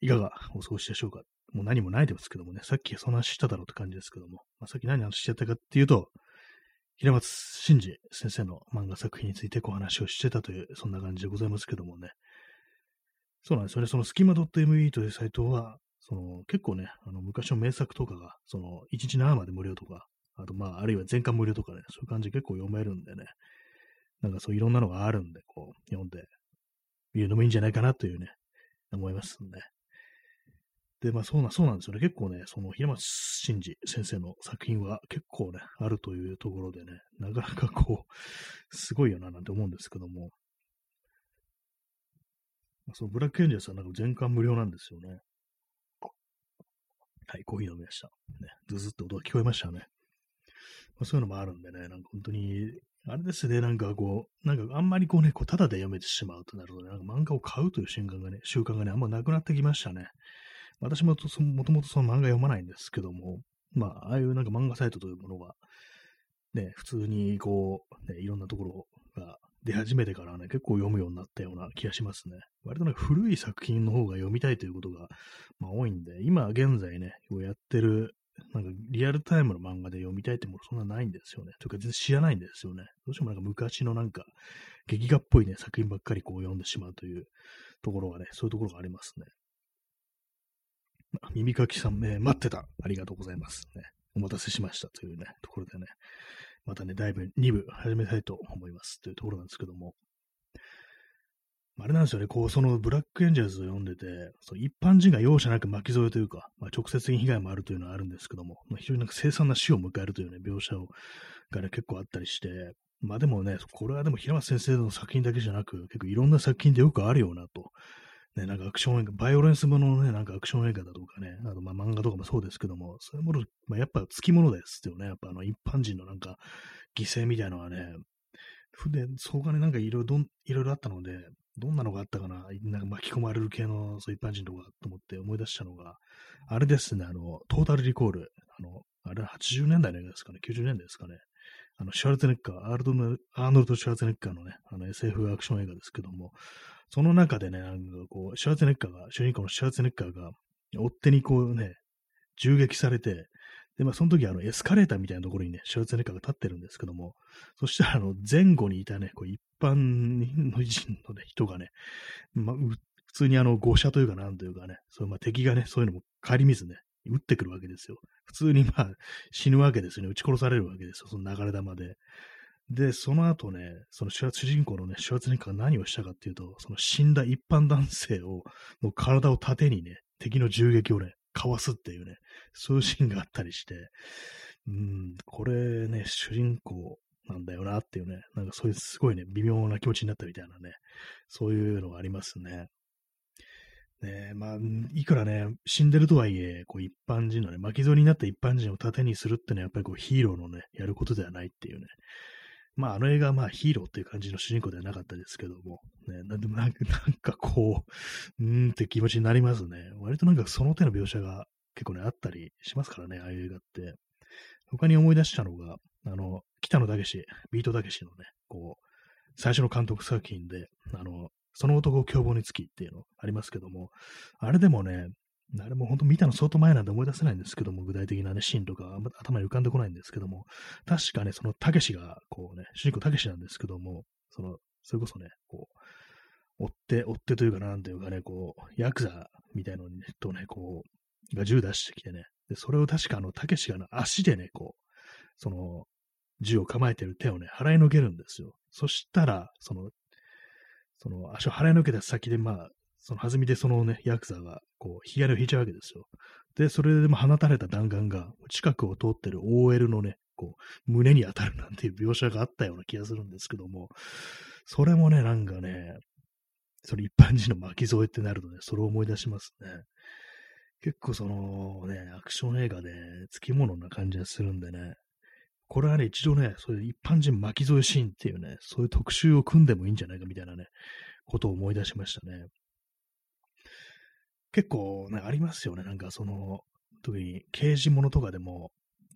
いかがお過ごしでしょうか？もう何もないですけどもね、さっきそんな話しただろうって感じですけども、まあ、さっき何話してたかっていうと、平松真二先生の漫画作品についてお話をしてたという、そんな感じでございますけどもね、そうなんですよね。そのスキマ .me というサイトは、その結構ね、あの昔の名作とかが、その1日7まで無料とか、あとまあ、あるいは全巻無料とかね、そういう感じで結構読めるんでね、なんかそういろんなのがあるんで、こう、読んで見るのもいいんじゃないかなというね、思いますね。で、まあそうな、そうなんですよね。結構ね、その平松真二先生の作品は結構ね、あるというところでね、なかなかこう、すごいよななんて思うんですけども、そのブラックエンジェルスはなんか全巻無料なんですよね。はい、コーヒー飲みました。ね、ズズって音が聞こえましたね。まあ、そういうのもあるんでね、なんか本当に、あれですね、なんかこう、なんかあんまりこうね、こう、ただで読めてしまうとなるとね、なんか漫画を買うという瞬間がね、習慣がね、あんまなくなってきましたね。私ももともとその漫画読まないんですけども、まあ、ああいうなんか漫画サイトというものが、ね、普通にこう、ね、いろんなところが出始めてからね、結構読むようになったような気がしますね。割とね、古い作品の方が読みたいということが、まあ、多いんで、今現在ね、やってる、なんかリアルタイムの漫画で読みたいってものそんなないんですよね。というか全然知らないんですよね。どうしてもなんか昔のなんか劇画っぽいね、作品ばっかりこう読んでしまうというところがね、そういうところがありますね。耳かきさん、ね、待ってた。ありがとうございます。ね、お待たせしましたというね、ところでね、またね、だいぶ2部始めたいと思いますというところなんですけども、あれなんですよね、こう、そのブラックエンジェルズを読んでて、その一般人が容赦なく巻き添えというか、まあ、直接的に被害もあるというのはあるんですけども、まあ、非常になんか凄惨な死を迎えるというね、描写をがね、結構あったりして、まあでもね、これはでも平松先生の作品だけじゃなく、結構いろんな作品でよくあるよなと。ね、なんかアクション映画、バイオレンスもののね、なんかアクション映画だとかね、あとまあ漫画とかもそうですけども、そういうもの、まあ、やっぱつきものですよね。やっぱあの一般人のなんか犠牲みたいなのはね、で、そこがね、なんかいろいろ、いろいろあったので、どんなのがあったかな、なんか巻き込まれる系のそう一般人とかと思って思い出したのが、あれですね、あの、トータルリコール、あの、あれ80年代の映画ですかね、90年代ですかね？あの、シュワルツェネッカー、アールドアーノルド・シュワルツェネッカーのね、あの SF アクション映画ですけども、その中でね、なんかこう、シュワルツェネッカーが、主人公のシュワルツェネッカーが、追っ手にこうね、銃撃されて、で、まあ、その時、あの、エスカレーターみたいなところにね、シュワルツネカが立ってるんですけども、そしたら、あの、前後にいたね、こう、一般の人の、ね、人がね、まあ、普通にあの、誤射というか、なんというかね、そう、まあ、敵がね、そういうのも顧みずね、撃ってくるわけですよ。普通に、まあ、死ぬわけですよね。撃ち殺されるわけですよ。その流れ弾で。で、その後ね、その主人公のね、シュワツネッカーが何をしたかっていうと、その死んだ一般男性を、の体を盾にね、敵の銃撃をね、かわすっていうね、そういうシーンがあったりして、うん、これね、主人公なんだよなっていうね、なんかそういうすごいね、微妙な気持ちになったみたいなね、そういうのがありますね。ねまあ、いくらね、死んでるとはいえ、こう一般人のね、巻き添えになった一般人を盾にするってのはやっぱりこうヒーローのね、やることではないっていうね、まあ、あの映画はまあヒーローっていう感じの主人公ではなかったですけども、ね、なんでもなんかなんかこう、うーんって気持ちになりますね。割となんかその手の描写が結構ね、あったりしますからね、ああいう映画って。他に思い出したのが、あの、北野武ビートたけしのね、こう、最初の監督作品で、あの、その男を凶暴につきっていうのありますけども、あれでもね、あれも本当見たの相当前なんで思い出せないんですけども、具体的なね、シーンとか頭に浮かんでこないんですけども、確かね、そのたけしが、こうね、主人公たけしなんですけども、その、それこそね、こう、追って、追ってというかなんていうかね、こう、ヤクザみたいのに、とね、こう、が銃出してきてね、で、それを確かあの、たけしが、足でね、こう、その、銃を構えてる手をね、払いのけるんですよ。そしたら、その、その足を払いのけた先で、まあ、その弾みでそのね、ヤクザが、こう、ヒヤを引いちゃうわけですよ。で、それでも放たれた弾丸が、近くを通ってる OL のね、こう、胸に当たるなんていう描写があったような気がするんですけども、それもね、なんかね、それ一般人の巻き添えってなるとね、それを思い出しますね。結構そのね、アクション映画で、つきものな感じがするんでね、これはね、一度ね、そういう一般人巻き添えシーンっていうね、そういう特集を組んでもいいんじゃないかみたいなね、ことを思い出しましたね。結構ね、ありますよね。なんかその、特に刑事物とかでも、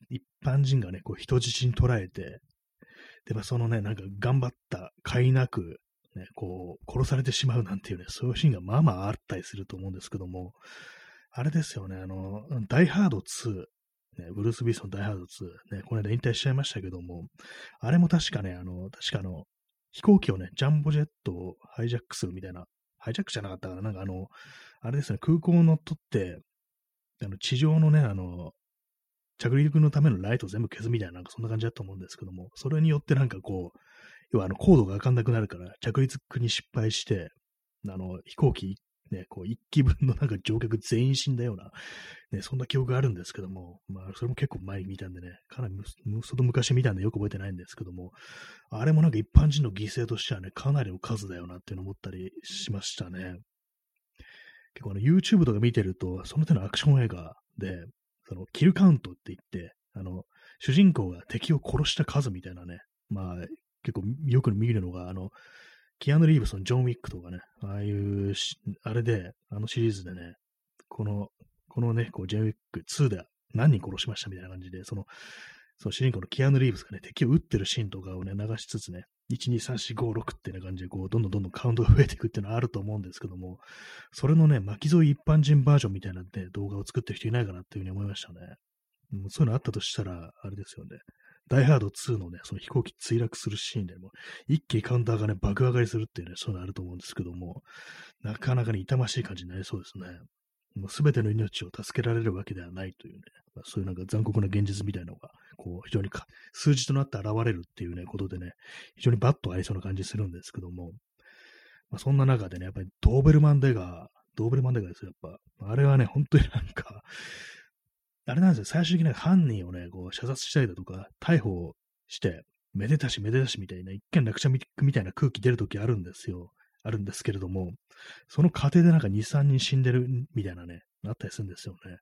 一般人がね、こう人質に捉えて、で、まあ、そのね、なんか頑張った甲斐なく、ね、こう、殺されてしまうなんていうね、そういうシーンがまあまああったりすると思うんですけども、あれですよね、あの、ダイハード2、ね、ブルース・ビースのダイハード2、ね、この間引退しちゃいましたけども、あれも確かね、あの、確かあの、飛行機をね、ジャンボジェットをハイジャックするみたいな、ハイジャックじゃなかったかな、なんかあの、あれですね、空港を乗っ取って、あの、地上のね、あの、着陸のためのライトを全部消すみたいな、なんかそんな感じだと思うんですけども、それによってなんかこう、要はあの、高度が上がんなくなるから、着陸に失敗して、あの、飛行機、ね、こう、一機分のなんか乗客全員死んだような、ね、そんな記憶があるんですけども、まあ、それも結構前に見たんでね、かなり外昔見たんでよく覚えてないんですけども、あれもなんか一般人の犠牲としてはね、かなりの数だよなっていうのを思ったりしましたね。結構あの、YouTube とか見てると、その手のアクション映画で、その、キルカウントって言って、あの、主人公が敵を殺した数みたいなね、まあ、結構よく見るのが、あの、キアヌ・リーブスのジョン・ウィックとかね、ああいう、あれで、あのシリーズでね、この、このね、こう、ジョン・ウィック2で何人殺しましたみたいな感じで、その、その主人公のキアヌ・リーブスがね、敵を撃ってるシーンとかをね、流しつつね、1、2、3、4、5、6っていう感じで、こう、どんどんどんどんカウントが増えていくっていうのはあると思うんですけども、それのね、巻き添え一般人バージョンみたいなね、動画を作ってる人いないかなっていうふうに思いましたね。う、そういうのあったとしたら、あれですよね。ダイハード2のね、その飛行機墜落するシーンでも、一気にカウンターがね、爆上がりするっていうね、そういうのあると思うんですけども、なかなかに痛ましい感じになりそうですね。もう全ての命を助けられるわけではないというね、まあ、そういうなんか残酷な現実みたいなのが、こう、非常に数字となって現れるっていうね、ことでね、非常にバッとありそうな感じするんですけども、まあ、そんな中でね、やっぱりドーベルマンデガー、ドーベルマンデガーですよ、やっぱ。あれはね、本当になんか、あれなんですよ、最終的に犯人をね、こう、射殺したりだとか、逮捕して、めでたしめでたしみたいな、一見落着みたいな空気出るときあるんですよ。あるんですけれども、その過程でなんか2、3人死んでるみたいなね、なったりするんですよね。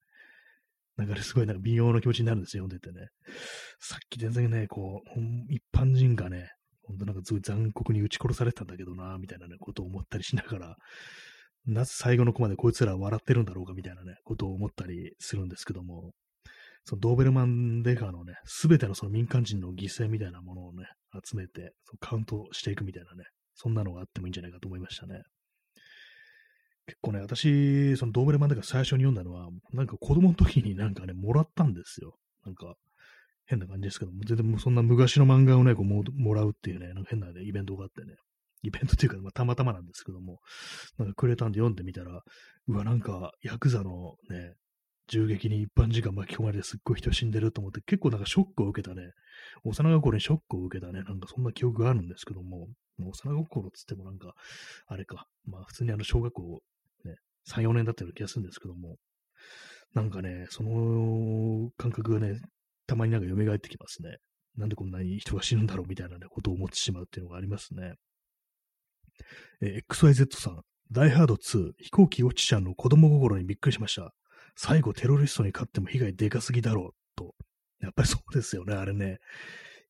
なんかすごいなんか微妙な気持ちになるんですよ、読んでてね。さっき全然ね、こう、一般人がね、ほんとなんかすごい残酷に撃ち殺されたんだけどな、みたいなね、ことを思ったりしながら、なぜ最後の子までこいつら笑ってるんだろうかみたいなね、ことを思ったりするんですけども、そのドーベルマンデーカーのね、すべてのその民間人の犠牲みたいなものをね、集めて、カウントしていくみたいなね、そんなのがあってもいいんじゃないかと思いましたね。結構ね、私、そのドーベルマンデカー最初に読んだのは、なんか子供の時になんかね、もらったんですよ。なんか、変な感じですけども、全然そんな昔の漫画をね、こうももらうっていうね、なんか変な、ね、イベントがあってね、イベントっていうか、まあ、たまたまなんですけども、なんかくれたんで読んでみたら、うわ、なんか、ヤクザのね、銃撃に一般人が巻き込まれてすっごい人死んでると思って、結構なんかショックを受けたね、幼心にショックを受けたね、なんかそんな記憶があるんですけども、も幼心つってもなんか、あれか、まあ普通にあの小学校、ね、3、4年だったような気がするんですけども、なんかね、その感覚がね、たまになんか蘇ってきますね。なんでこんなに人が死ぬんだろうみたいな、ね、ことを思ってしまうっていうのがありますね。えー、XYZ さん、ダイハード2、飛行機落ちちゃうの子供心にびっくりしました。最後テロリストに勝っても被害でかすぎだろうと。やっぱりそうですよね、あれね。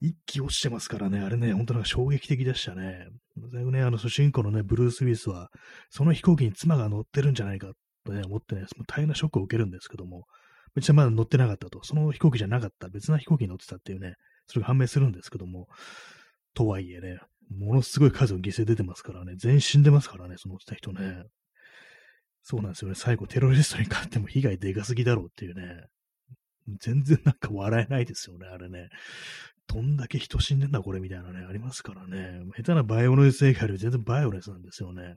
一気落ちてますからね、あれね、本当なんか衝撃的でしたね。最後ね、あの主人公のね、ブルース・ウィスは、その飛行機に妻が乗ってるんじゃないかとね、思ってね、大変なショックを受けるんですけども、別にまだ乗ってなかったと、その飛行機じゃなかった、別な飛行機に乗ってたっていうね、それが判明するんですけども、とはいえね、ものすごい数の犠牲出てますからね、全員死んでますからね、その落ちた人ね。そうなんですよね。最後テロリストに勝っても被害でかすぎだろうっていうね。全然なんか笑えないですよね、あれね。どんだけ人死んでんだこれみたいなね、ありますからね。下手なバイオレス映画より全然バイオレンスなんですよね。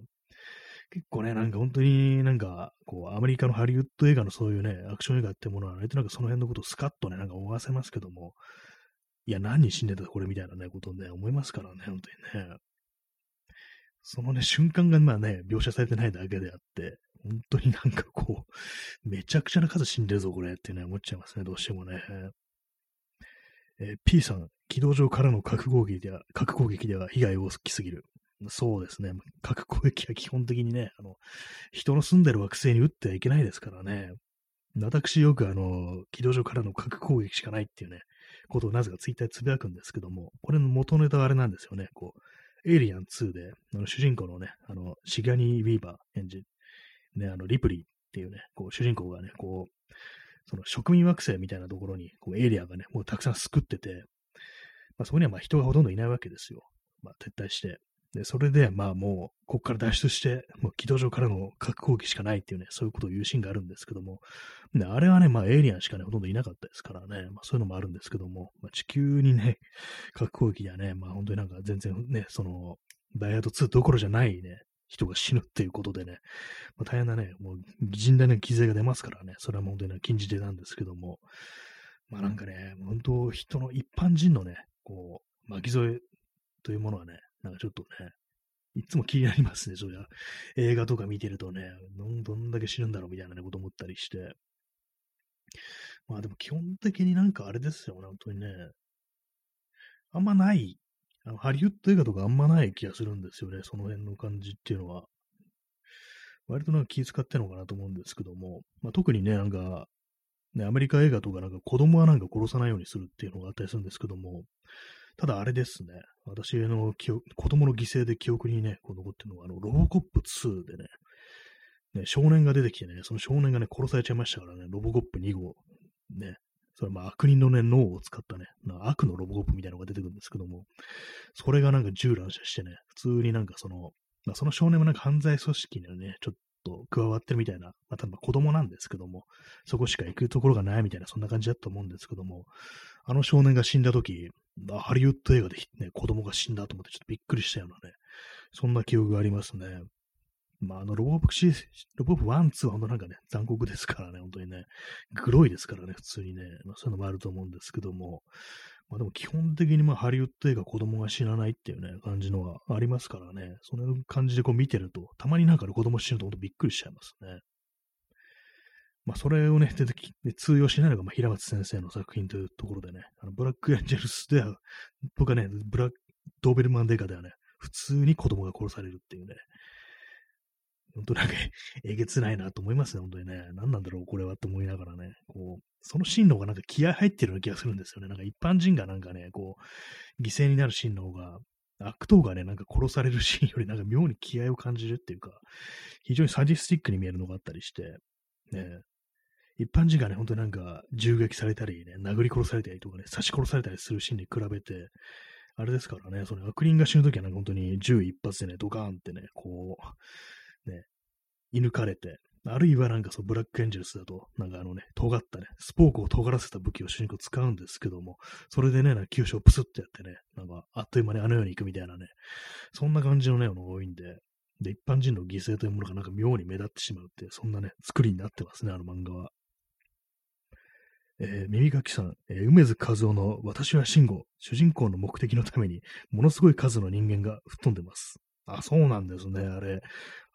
結構ね、なんか本当になんか、こう、アメリカのハリウッド映画のそういうね、アクション映画ってものは、ね、となんかその辺のことをスカッとね、なんか思わせますけども、いや、何人死んでたこれみたいなね、ことね、思いますからね、本当にね。そのね、瞬間がまあね、描写されてないだけであって、本当になんかこう、めちゃくちゃな数死んでるぞ、これってね、思っちゃいますね、どうしてもね。えー、P さん、軌道上からの核攻撃では、核攻撃では被害大きすぎる。そうですね。核攻撃は基本的にね、あの、人の住んでる惑星に撃ってはいけないですからね。私よくあの、軌道上からの核攻撃しかないっていうね、ことをなぜかツイッターでつぶやくんですけども、これの元ネタはあれなんですよね。こう、エイリアン2で、あの主人公のね、あの、シガニー・ウィーバー演じね、あの、リプリーっていうね、こう主人公がね、こう、その植民惑星みたいなところに、こうエイリアンがね、もうたくさん救ってて、まあ、そこにはまあ人がほとんどいないわけですよ。まあ、撤退して。で、それで、まあもう、ここから脱出して、もう軌道上からの核攻撃しかないっていうね、そういうことを言うシーンがあるんですけども、であれはね、まあエイリアンしかね、ほとんどいなかったですからね、まあそういうのもあるんですけども、まあ、地球にね、核攻撃ではね、まあ本当になんか全然ね、その、ダイヤード2どころじゃないね、人が死ぬっていうことでね、まあ、大変なね、もう甚大な犠牲が出ますからね、それは本当に禁じ手なんですけども、まあなんかね、本当人の一般人のね、こう、巻き添えというものはね、なんかちょっとね、いつも気になりますね、そういう映画とか見てるとね、どんだけ死ぬんだろうみたいな、ね、こと思ったりして。まあでも基本的になんかあれですよ、本当にね。あんまない、ハリウッド映画とかあんまない気がするんですよね、その辺の感じっていうのは。割となんか気遣ってんのかなと思うんですけども、まあ、特にね、なんか、ね、アメリカ映画とかなんか子供はなんか殺さないようにするっていうのがあったりするんですけども、ただあれですね、私の記憶子供の犠牲で記憶にね、こう残ってるのが、あの、ロボコップ2でね、ね、少年が出てきてね、その少年がね、殺されちゃいましたからね、ロボコップ2号、ね、それまあ悪人のね、脳を使ったね、悪のロボコップみたいなのが出てくるんですけども、それがなんか銃乱射してね、普通になんかその、まあ、その少年もなんか犯罪組織にね、ちょっと加わってるみたいな、まあ、多分子供なんですけども、そこしか行くところがないみたいな、そんな感じだと思うんですけども、あの少年が死んだ時、ハリウッド映画で、ね、子供が死んだと思ってちょっとびっくりしたようなね、そんな記憶がありますね。まあ、あの、ロボプシ、ロボプ1、2は本当なんかね、残酷ですからね、本当にね、グロいですからね、普通にね、まあ、そういうのもあると思うんですけども、まあでも基本的にまあハリウッド映画子供が死なないっていうね、感じのはありますからね、その感じでこう見てると、たまになんか、子供死ぬと本当びっくりしちゃいますね。まあ、それをね、出てき通用しないのが、まあ、平松先生の作品というところでね、あのブラックエンジェルスでは、僕はね、ブラック、ドーベルマンデカではね、普通に子供が殺されるっていうね、本当なんか、えげつないなと思いますね、本当にね。何なんだろう、これはって思いながらね、こう、そのシーンの方がなんか気合入ってるような気がするんですよね。なんか一般人がなんかね、こう、犠牲になるシーンの方が、悪党がね、なんか殺されるシーンよりなんか妙に気合を感じるっていうか、非常にサディスティックに見えるのがあったりして、ね、一般人がね、本当になんか銃撃されたりね、殴り殺されたりとかね、刺し殺されたりするシーンに比べて、あれですからね、その悪人が死ぬときはなんか本当に銃一発でね、ドカーンってね、こう、射抜かれて、あるいはなんかそうブラックエンジェルスだと、なんかあのね、尖ったね、スポークを尖らせた武器を主人公使うんですけども、それでね、なんか急所をプスってやってね、なんかあっという間にあのように行くみたいなね、そんな感じのね、の多いんで、で、一般人の犠牲というものがなんか妙に目立ってしまうって、そんなね、作りになってますね、あの漫画は。えー、耳かきさん、えー、梅津和夫の私は慎吾、主人公の目的のために、ものすごい数の人間が吹っ飛んでます。あ、そうなんですね、あれ。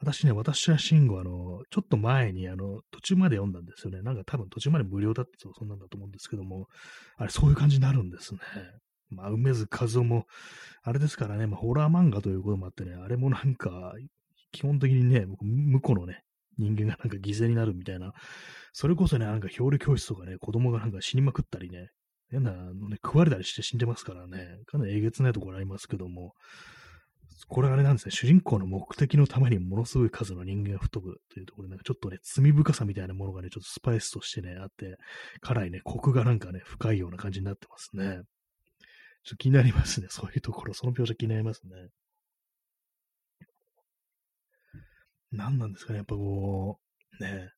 私ね、私は慎吾、あの、ちょっと前に、あの、途中まで読んだんですよね。なんか多分途中まで無料だったそんなんだと思うんですけども、あれ、そういう感じになるんですね。まあ、梅津和夫も、あれですからね、まあ、ホラー漫画ということもあってね、あれもなんか、基本的にね、向こうのね、人間がなんか犠牲になるみたいな、それこそね、なんか表裏教室とかね、子供がなんか死にまくったりね、変なのね、食われたりして死んでますからね、かなりえげつないところありますけども、これあれなんですね、主人公の目的のためにものすごい数の人間が吹っ飛ぶというところで、なんかちょっとね、罪深さみたいなものがね、ちょっとスパイスとしてね、あって、かなりね、コクがなんかね、深いような感じになってますね。ちょっと気になりますね、そういうところ、その描写気になりますね。何なんですかね、やっぱこう、ね、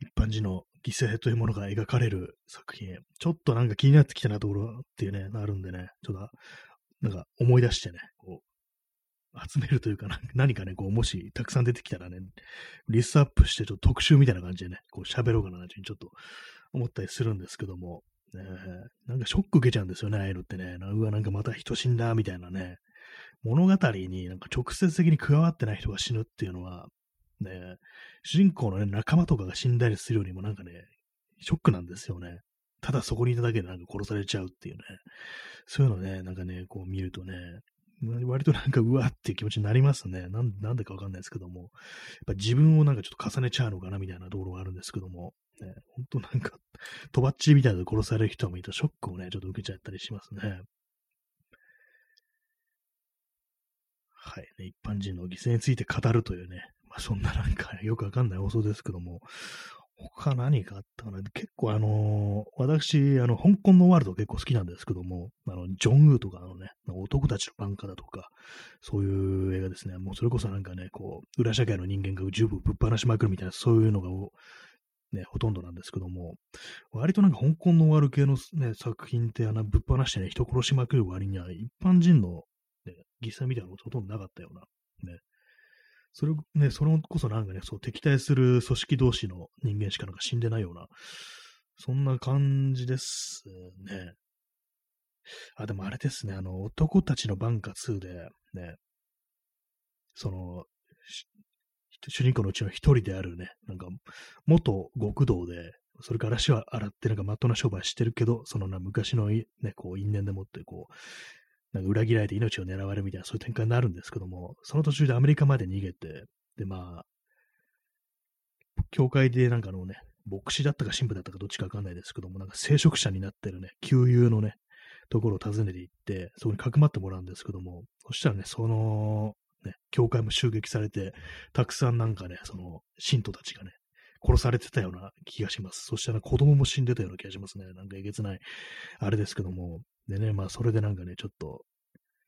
一般人の犠牲というものが描かれる作品、ちょっとなんか気になってきたなところっていうね、あるんでね、ちょっと、なんか思い出してね、こう、集めるというか、何かね、こう、もしたくさん出てきたらね、リストアップして、ちょっと特集みたいな感じでね、こう喋ろうかな、ちょっと思ったりするんですけども、ね、なんかショック受けちゃうんですよね、ああいうのってね。うわ、なんかまた人死んだ、みたいなね。物語になんか直接的に加わってない人が死ぬっていうのは、ね、主人公のね、仲間とかが死んだりするよりもなんかね、ショックなんですよね。ただそこにいただけでなんか殺されちゃうっていうね。そういうのね、なんかね、こう見るとね、割となんかうわっていう気持ちになりますね。なんなんでかわかんないですけども。やっぱ自分をなんかちょっと重ねちゃうのかなみたいなところがあるんですけども。ね、ほんとなんか、とばっちりみたいな殺される人もいるとショックをね、ちょっと受けちゃったりしますね。はい、一般人の犠牲について語るというね、まあ、そんななんか、よくわかんない放送ですけども、他何かあったかな？結構あのー、私、あの、香港のワールド結構好きなんですけども、あの、ジョン・ウーとかのね、男たちのバンカだとか、そういう映画ですね、もうそれこそなんかね、こう、裏社会の人間が十分ぶっ放しまくるみたいな、そういうのが、ね、ほとんどなんですけども、割となんか香港のワール系のね、作品ってあの、ぶっ放してね、人殺しまくる割には、一般人の、ね、犠牲みたいなのほとんどなかったような、ね、それね、それこそなんかね、そう敵対する組織同士の人間しかなんか死んでないような、そんな感じですね。あ、でもあれですね、あの、男たちのバンカ2で、ね、その、主人公のうちの一人であるね、なんか、元極道で、それから足は洗って、なんか、まっとうな商売してるけど、そのな、昔のね、こう、因縁でもって、こう、なんか裏切られて命を狙われるみたいな、そういう展開になるんですけども、その途中でアメリカまで逃げて、で、まあ、教会でなんかのね、牧師だったか神父だったかどっちかわかんないですけども、なんか聖職者になってるね、旧友のね、ところを訪ねて行って、そこにかくまってもらうんですけども、そしたらね、その、ね、教会も襲撃されて、たくさんなんかね、その、信徒たちがね、殺されてたような気がします。そしたら子供も死んでたような気がしますね。なんかえげつない、あれですけども。でね、まあそれでなんかね、ちょっと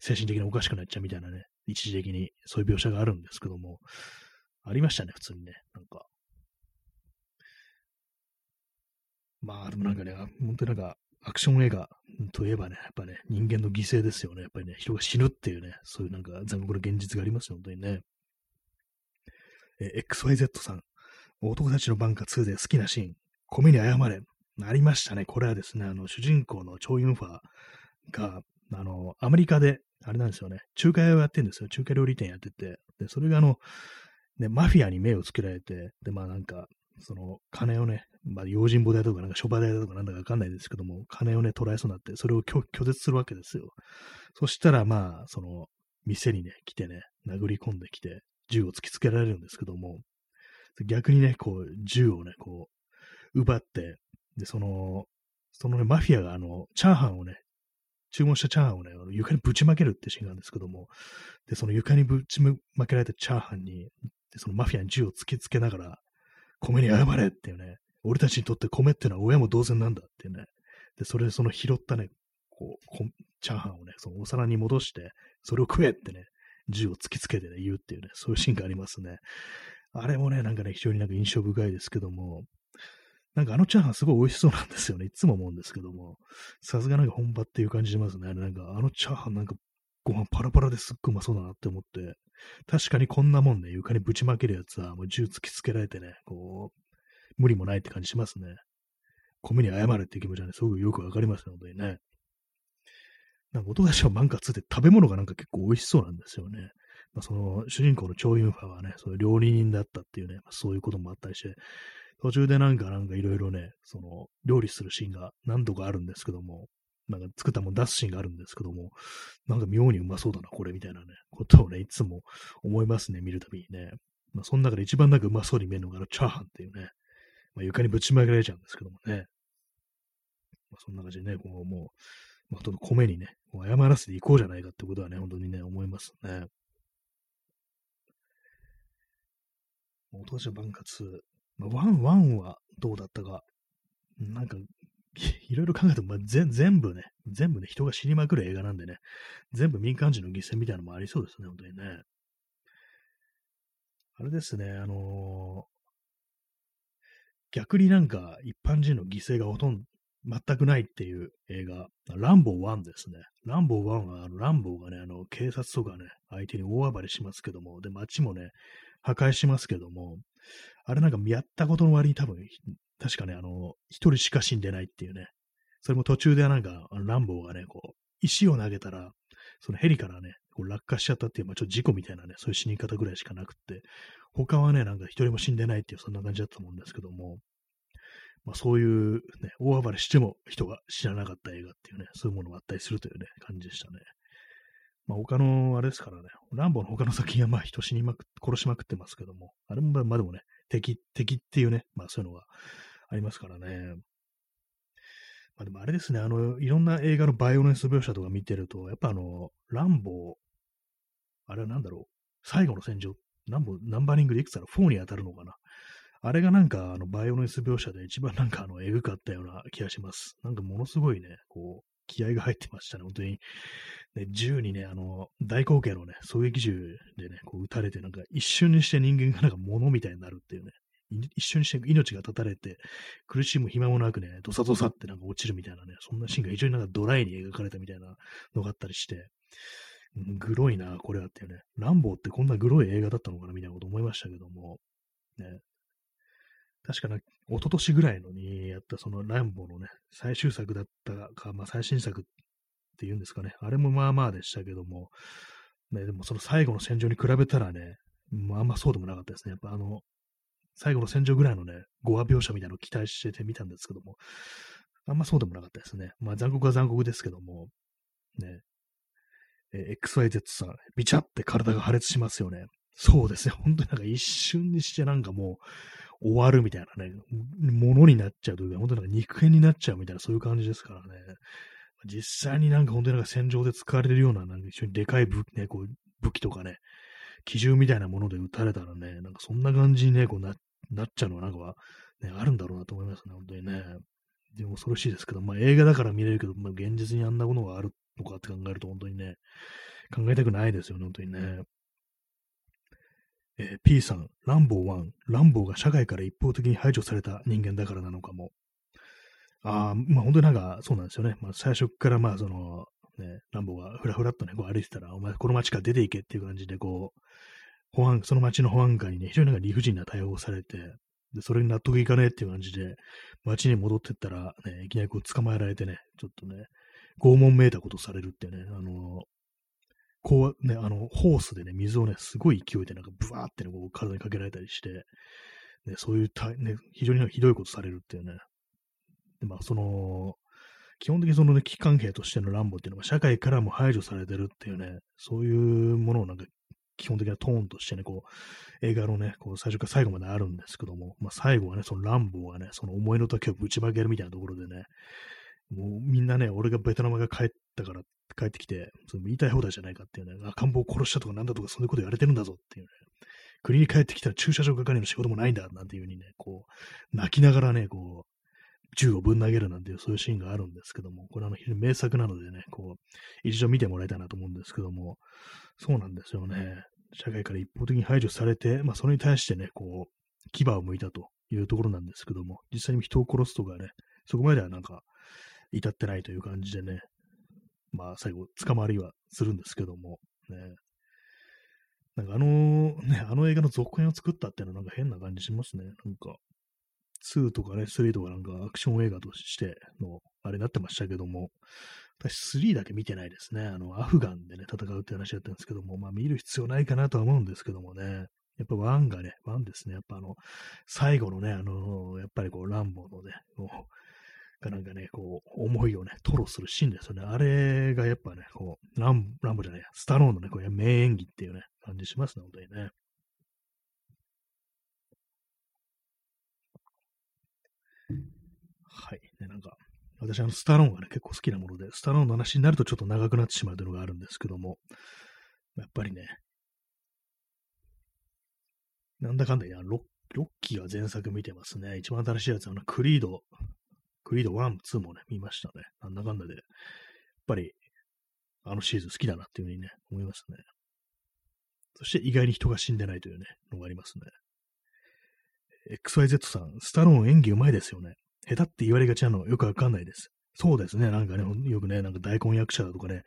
精神的におかしくなっちゃうみたいなね、一時的にそういう描写があるんですけども、ありましたね、普通にね、なんか。まあでもなんかね、本当になんかアクション映画といえばね、やっぱね、人間の犠牲ですよね。やっぱりね、人が死ぬっていうね、そういうなんか残酷な現実がありますよ、本当にね。え、XYZ さん。男たちのバンカー2で好きなシーン。米に謝れ。ありましたね。これはですね、あの、主人公のチョ・ユンファが、あの、アメリカで、あれなんですよね、中華屋をやってるんですよ。中華料理店やってて。で、それがあの、ね、マフィアに目をつけられて、で、まあなんか、その、金をね、まあ、用心棒代とか、なんか、諸場代とか、なんだかわかんないですけども、金をね、捉えそうになって、それを拒絶するわけですよ。そしたら、まあ、その、店にね、来てね、殴り込んできて、銃を突きつけられるんですけども、逆にね、こう、銃をね、こう、奪って、で、その、そのね、マフィアが、あの、チャーハンをね、注文したチャーハンをね、床にぶちまけるってシーンなんですけども、で、その床にぶちまけられたチャーハンに、でそのマフィアに銃を突きつけながら、米に謝れっていうね、俺たちにとって米っていうのは親も同然なんだっていうね、で、それでその拾ったね、こう、チャーハンをね、そのお皿に戻して、それを食えってね、銃を突きつけてね、言うっていうね、そういうシーンがありますね。あれもね、なんかね、非常になんか印象深いですけども、なんかあのチャーハンすごい美味しそうなんですよね。いつも思うんですけども、さすがなんか本場っていう感じしますね。なんかあのチャーハンなんかご飯パラパラですっごいうまそうだなって思って、確かにこんなもんね、床にぶちまけるやつはもう銃突きつけられてね、こう、無理もないって感じしますね。米に謝れっていう気持ちはね、すごくよくわかりますね、本当にね。なんか、音出しは万活って食べ物がなんか結構美味しそうなんですよね。まあ、その、主人公の超ユンファはね、そういう料理人だったっていうね、まあ、そういうこともあったりして、途中でなんかなんかいろいろね、その、料理するシーンが何度かあるんですけども、なんか作ったもん出すシーンがあるんですけども、なんか妙にうまそうだな、これみたいなね、ことをね、いつも思いますね、見るたびにね。まあ、その中で一番なんかうまそうに見えるのが、チャーハンっていうね、まあ、床にぶちまけられちゃうんですけどもね。まあ、そんな感じでね、こうもう、まあ、と米にね、もう謝らせていこうじゃないかってことはね、本当にね、思いますね。男たちの挽歌 two、まあ、 one、one はどうだったか、なんか、いろいろ考えても、まあ、全部ね、全部ね、人が死にまくる映画なんでね、全部民間人の犠牲みたいなのもありそうですね、本当にね。あれですね、あのー、逆になんか一般人の犠牲がほとんど全くないっていう映画、ランボー1ですね。ランボー1は、あのランボーがね、あの、警察とかね、相手に大暴れしますけども、で、街もね、破壊しますけども、あれなんかやったことの割に多分、確かね、あの、一人しか死んでないっていうね。それも途中でなんか、あのランボーがね、こう、石を投げたら、そのヘリからね、こう落下しちゃったっていう、まあ、ちょっと事故みたいなね、そういう死に方ぐらいしかなくって、他はね、なんか一人も死んでないっていう、そんな感じだったと思うんですけども、まあ、そういうね、大暴れしても人が死ななかった映画っていうね、そういうものがあったりするというね、感じでしたね。まあ、他の、あれですからね、ランボーの他の作品はまあ人死にまく、殺しまくってますけども、あれもまあでもね、敵、敵っていうね、まあそういうのがありますからね。まあでもあれですね、あの、いろんな映画のバイオレンス描写とか見てると、やっぱあの、ランボー、あれはなんだろう、最後の戦場ナンボナンバリングでいくつだろう ?4 に当たるのかなあれがなんか、あの、バイオネス描写で一番なんか、あの、エグかったような気がします。なんかものすごいね、こう、気合が入ってましたね、本当に。ね、銃にね、あの、大口径のね、狙撃銃でね、こう撃たれて、なんか一瞬にして人間がなんか物みたいになるっていうね、一瞬にして命が絶たれて、苦しむ暇もなくね、ドサドサってなんか落ちるみたいなね、そんなシーンが非常になんかドライに描かれたみたいなのがあったりして、グロいな、これはっていうね。ランボーってこんなグロい映画だったのかなみたいなこと思いましたけども、ね。確かな、一昨年ぐらいのにやったそのランボーのね、最終作だったか、まあ最新作っていうんですかね。あれもまあまあでしたけども、ね、でもその最後の戦場に比べたらね、まあ、あんまそうでもなかったですね。やっぱあの、最後の戦場ぐらいのね、語話描写みたいなのを期待しててみたんですけども、あんまそうでもなかったですね。まあ残酷は残酷ですけども、ね、えー、XYZ さん、ビチャって体が破裂しますよね。そうですね。本当になんか一瞬にしてなんかもう終わるみたいなね、ものになっちゃうというか、本当になんか肉片になっちゃうみたいなそういう感じですからね。実際になんか本当になんか戦場で使われるような、なんか一緒にでかい武,、ね、こう武器とかね、機銃みたいなもので撃たれたらね、なんかそんな感じにね、こうななっちゃうのはなんかは、ね、あるんだろうなと思いますね、本当にね。でも恐ろしいですけど、まあ映画だから見れるけど、まあ現実にあんなものがあるのかって考えると本当にね、考えたくないですよね、本当にね。えー、P さん、ランボー1、ランボーが社会から一方的に排除された人間だからなのかも。あ、まあ本当になんかそうなんですよね。まあ最初からまあその、ね、ランボーがふらふらっとね、こう歩いてたら、お前この街から出ていけっていう感じで、こう、保安、その街の保安官にね、非常になんか理不尽な対応をされて、で、それに納得いかねえっていう感じで、街に戻ってったら、ね、いきなりこう捕まえられてね、ちょっとね、拷問めいたことされるってね、あの、こうね、あの、ホースでね、水をね、すごい勢いでなんかブワーってね、こう体にかけられたりして、ね、そういうた、ね、非常にひどいことされるっていうね。で、まあ、その、基本的にそのね、機関兵としての乱暴っていうのが社会からも排除されてるっていうね、そういうものをなんか基本的なトーンとしてね、こう、映画のね、こう最初から最後まであるんですけども、まあ最後はね、その乱暴がね、その思いの丈をぶちまけるみたいなところでね、もうみんなね、俺がベトナムが帰ったから帰ってきて、その言いたい放題じゃないかっていうね、赤ん坊を殺したとかなんだとかそういうこと言われてるんだぞっていうね、国に帰ってきたら駐車場係の仕事もないんだなんていう風にね、こう、泣きながらね、こう、銃をぶん投げるなんていうそういうシーンがあるんですけども、これあの非常に名作なのでね、こう、一度見てもらいたいなと思うんですけども、そうなんですよね。社会から一方的に排除されて、まあそれに対してね、こう、牙を向いたというところなんですけども、実際に人を殺すとかね、そこまではなんか至ってないという感じでね、まあ最後捕まりはするんですけども、ね。なんかあの、ね、あの映画の続編を作ったっていうのはなんか変な感じしますね。なんか、2とかね、3とかなんかアクション映画としての、あれになってましたけども、私3だけ見てないですね。あの、アフガンでね、戦うって話だったんですけども、まあ見る必要ないかなとは思うんですけどもね。やっぱ1がね、1ですね。やっぱあの、最後のね、あの、やっぱりこう、ランボーのね、こう、がなんかね、こう、思いをね、吐露するシーンですよね。あれがやっぱね、こう、ランボじゃない、スタローンのね、こう名演技っていうね、感じしますね、本当にね。はい。ね、なんか、私、あの、スタローンがね、結構好きなもので、スタローンの話になるとちょっと長くなってしまうというのがあるんですけども、やっぱりね、なんだかんだね、ロロッキーは前作見てますね。一番新しいやつ、あの、クリード、クリード1、2もね、見ましたね。なんだかんだで、やっぱり、あのシーズン好きだなっていうふうにね、思いますね。そして意外に人が死んでないというね、のがありますね。XYZ さん、スタローン演技うまいですよね。下手って言われがちなのよくわかんないです。そうですね。なんかね、よくね、なんか大根役者だとかね、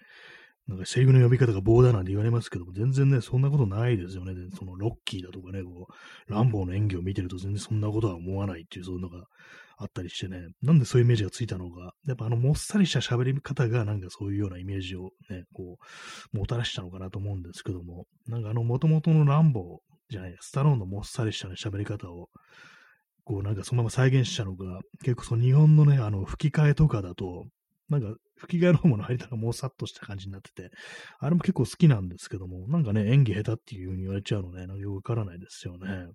なんかセリフの呼び方が棒だなんて言われますけども、全然ね、そんなことないですよね。そのロッキーだとかね、こう、ランボーの演技を見てると全然そんなことは思わないっていう、そういうのがあったりしてね、なんでそういうイメージがついたのか、やっぱあのもっさりした喋り方がなんかそういうようなイメージをね、こう、もたらしたのかなと思うんですけども、なんかあの元々のランボーじゃない、スタローンのもっさりしたね、喋り方を、こうなんかそのまま再現したのが、結構その日本のね、あの吹き替えとかだと、なんか吹き替えの方もの入ったらもうさっとした感じになってて、あれも結構好きなんですけども、なんかね、演技下手っていう風に言われちゃうのね、なんかよくわからないですよね。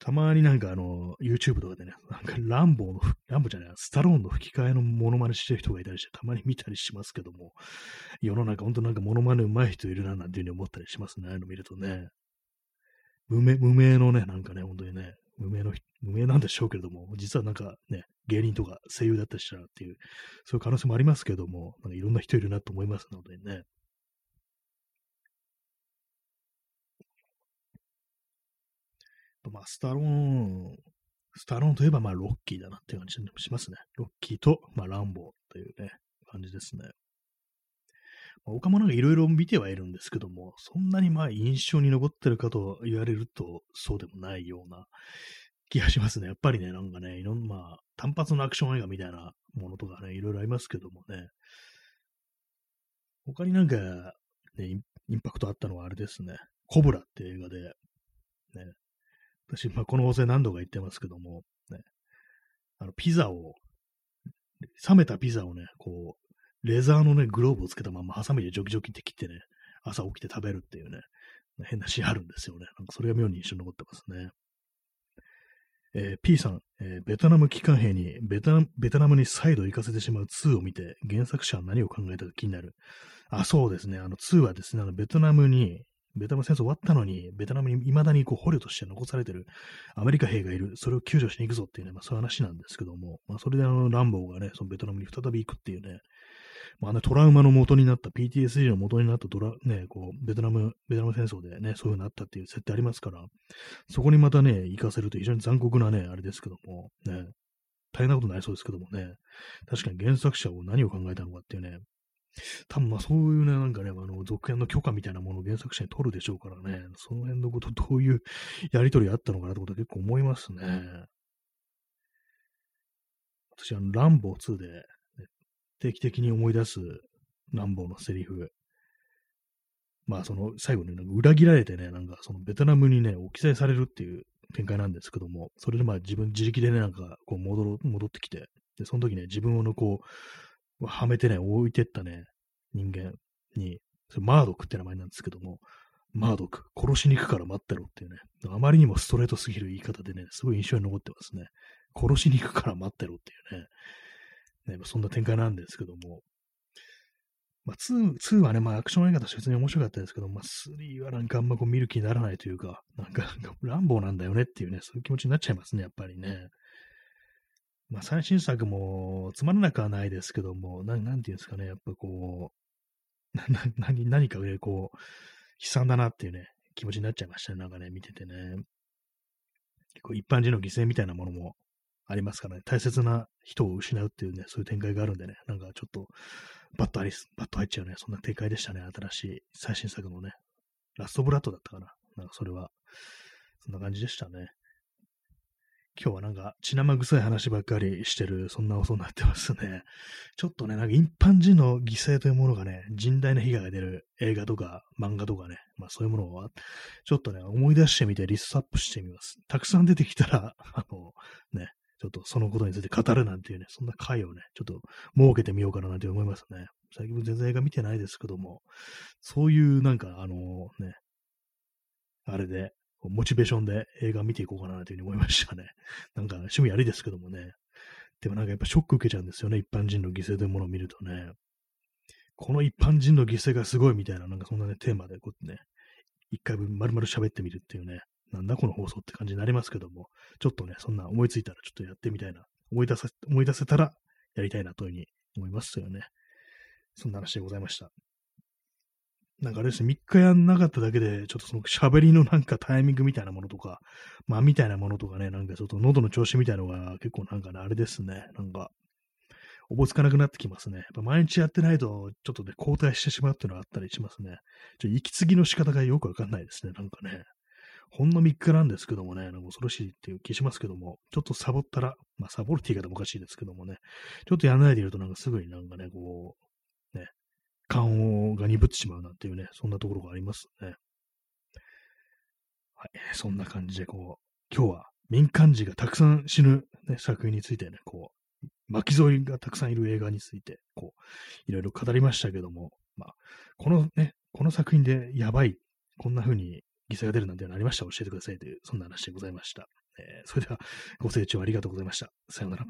たまになんかあの、YouTube とかでね、なんかランボーの、ランボーじゃない、スタローンの吹き替えのモノマネしてる人がいたりして、たまに見たりしますけども、世の中、ほんとなんかモノマネ上手い人いるな、なんていうふうに思ったりしますね、ああいうの見るとね。無名、無名のね、なんかね、本当にね、無名の、無名なんでしょうけれども、実はなんかね、芸人とか声優だったりしたらっていう、そういう可能性もありますけども、なんかいろんな人いるなと思いますのでね。まあ、スタローン、スタローンといえば、まあ、ロッキーだなっていう感じしますね。ロッキーと、まあ、ランボーというね、感じですね。ま、他もなんかいろいろ見てはいるんですけども、そんなにまあ印象に残ってるかと言われると、そうでもないような気がしますね。やっぱりね、なんかね、いろんな、まあ、単発のアクション映画みたいなものとかね、いろいろありますけどもね。他になんか、ね、インパクトあったのはあれですね。コブラって映画で、ね、私、まあ、この放送何度か言ってますけども、ね、あの、ピザを、冷めたピザをね、こう、レザーのね、グローブをつけたまま、ハサミでジョキジョキって切ってね、朝起きて食べるっていうね、変なシーンあるんですよね。なんかそれが妙に印象に残ってますね。えー、P さん、えー、ベトナム機関兵にベトナム、ベトナムに再度行かせてしまう2を見て、原作者は何を考えたか気になる。あ、そうですね。あの2はですね、あのベトナムに、ベトナム戦争終わったのに、ベトナムに未だにこう捕虜として残されてるアメリカ兵がいる、それを救助しに行くぞっていうね、まあそういう話なんですけども、まあそれであの、ランボーがね、そのベトナムに再び行くっていうね、まあね、トラウマの元になった、PTSD の元になったドラ、ね、こう、ベトナム、ベトナム戦争でね、そういう風になったっていう設定ありますから、そこにまたね、行かせると非常に残酷なね、あれですけども、ね、大変なことになりそうですけどもね、確かに原作者を何を考えたのかっていうね、多分まあそういうね、なんかね、あの、続編の許可みたいなものを原作者に取るでしょうからね、その辺のことどういう やりとりあったのかなってことは結構思いますね。私、あの、ランボー2で、定期的に思い出すランボーのセリフ。まあ、その、最後になんか裏切られてね、なんかそのベトナムにね、置き去りされるっていう展開なんですけども、それでまあ自分自力でね、なんかこう戻ろ、戻ってきて、で、その時ね、自分をのこう、はめてね、置いてったね、人間に、マードクって名前なんですけども、マードク、殺しに行くから待ってろっていうね、あまりにもストレートすぎる言い方でね、すごい印象に残ってますね。殺しに行くから待ってろっていうね、ねそんな展開なんですけども、まあ、2、2はね、まあ、アクション映画として別に面白かったですけど、まあ、3はなんかあんまこう見る気にならないというか、なんか、ランボーなんだよねっていうね、そういう気持ちになっちゃいますね、やっぱりね。まあ、最新作もつまらなくはないですけども、ななんていうんですかね、やっぱこう、な何何かね、こう、悲惨だなっていうね、気持ちになっちゃいましたね、なんかね、見ててね。結構一般人の犠牲みたいなものもありますからね、大切な人を失うっていうね、そういう展開があるんでね、なんかちょっと、バッとあり、バッと入っちゃうね、そんな展開でしたね、新しい最新作のね、ラストブラッドだったかな。なんかそれは、そんな感じでしたね。今日はなんか血生臭い話ばっかりしてる、そんな放送になってますね。ちょっとね、なんか一般人の犠牲というものがね、甚大な被害が出る映画とか漫画とかね、まあそういうものを、ちょっとね、思い出してみてリストアップしてみます。たくさん出てきたら、あの、ね、ちょっとそのことについて語るなんていうね、そんな回をね、ちょっと設けてみようかななんて思いますね。最近も全然映画見てないですけども、そういうなんかあのね、あれで、モチベーションで映画見ていこうかなというふうに思いましたね。なんか趣味ありですけどもね。でもなんかやっぱショック受けちゃうんですよね。一般人の犠牲というものを見るとね。この一般人の犠牲がすごいみたいな、なんかそんなね、テーマでこうね、一回分丸々喋ってみるっていうね、なんだこの放送って感じになりますけども、ちょっとね、そんな思いついたらちょっとやってみたいな。思い出せ、思い出せたらやりたいなというふうに思いますよね。そんな話でございました。なんかあれですね、3日やんなかっただけで、ちょっとその喋りのなんかタイミングみたいなものとか、まあみたいなものとかね、なんかちょっと喉の調子みたいなのが結構なんかね、あれですね、なんか、おぼつかなくなってきますね。やっぱ毎日やってないと、ちょっとね、交代してしまうっていうのがあったりしますね。ちょっと息継ぎの仕方がよくわかんないですね、なんかね。ほんの3日なんですけどもね、なんか恐ろしいっていう気しますけども、ちょっとサボったら、まあサボるって言い方もおかしいですけどもね、ちょっとやらないでいるとなんかすぐになんかね、こう、ね、感が鈍ってしまうなんていうね、そんなところがありますね。はい。そんな感じで、こう、今日は民間人がたくさん死ぬ、ね、作品についてね、こう、巻き添いがたくさんいる映画について、こう、いろいろ語りましたけども、まあ、このね、この作品でやばい、こんな風に犠牲が出るなんていうのありました？ら教えてくださいという、そんな話でございました。えー、それではご清聴ありがとうございました。さようなら。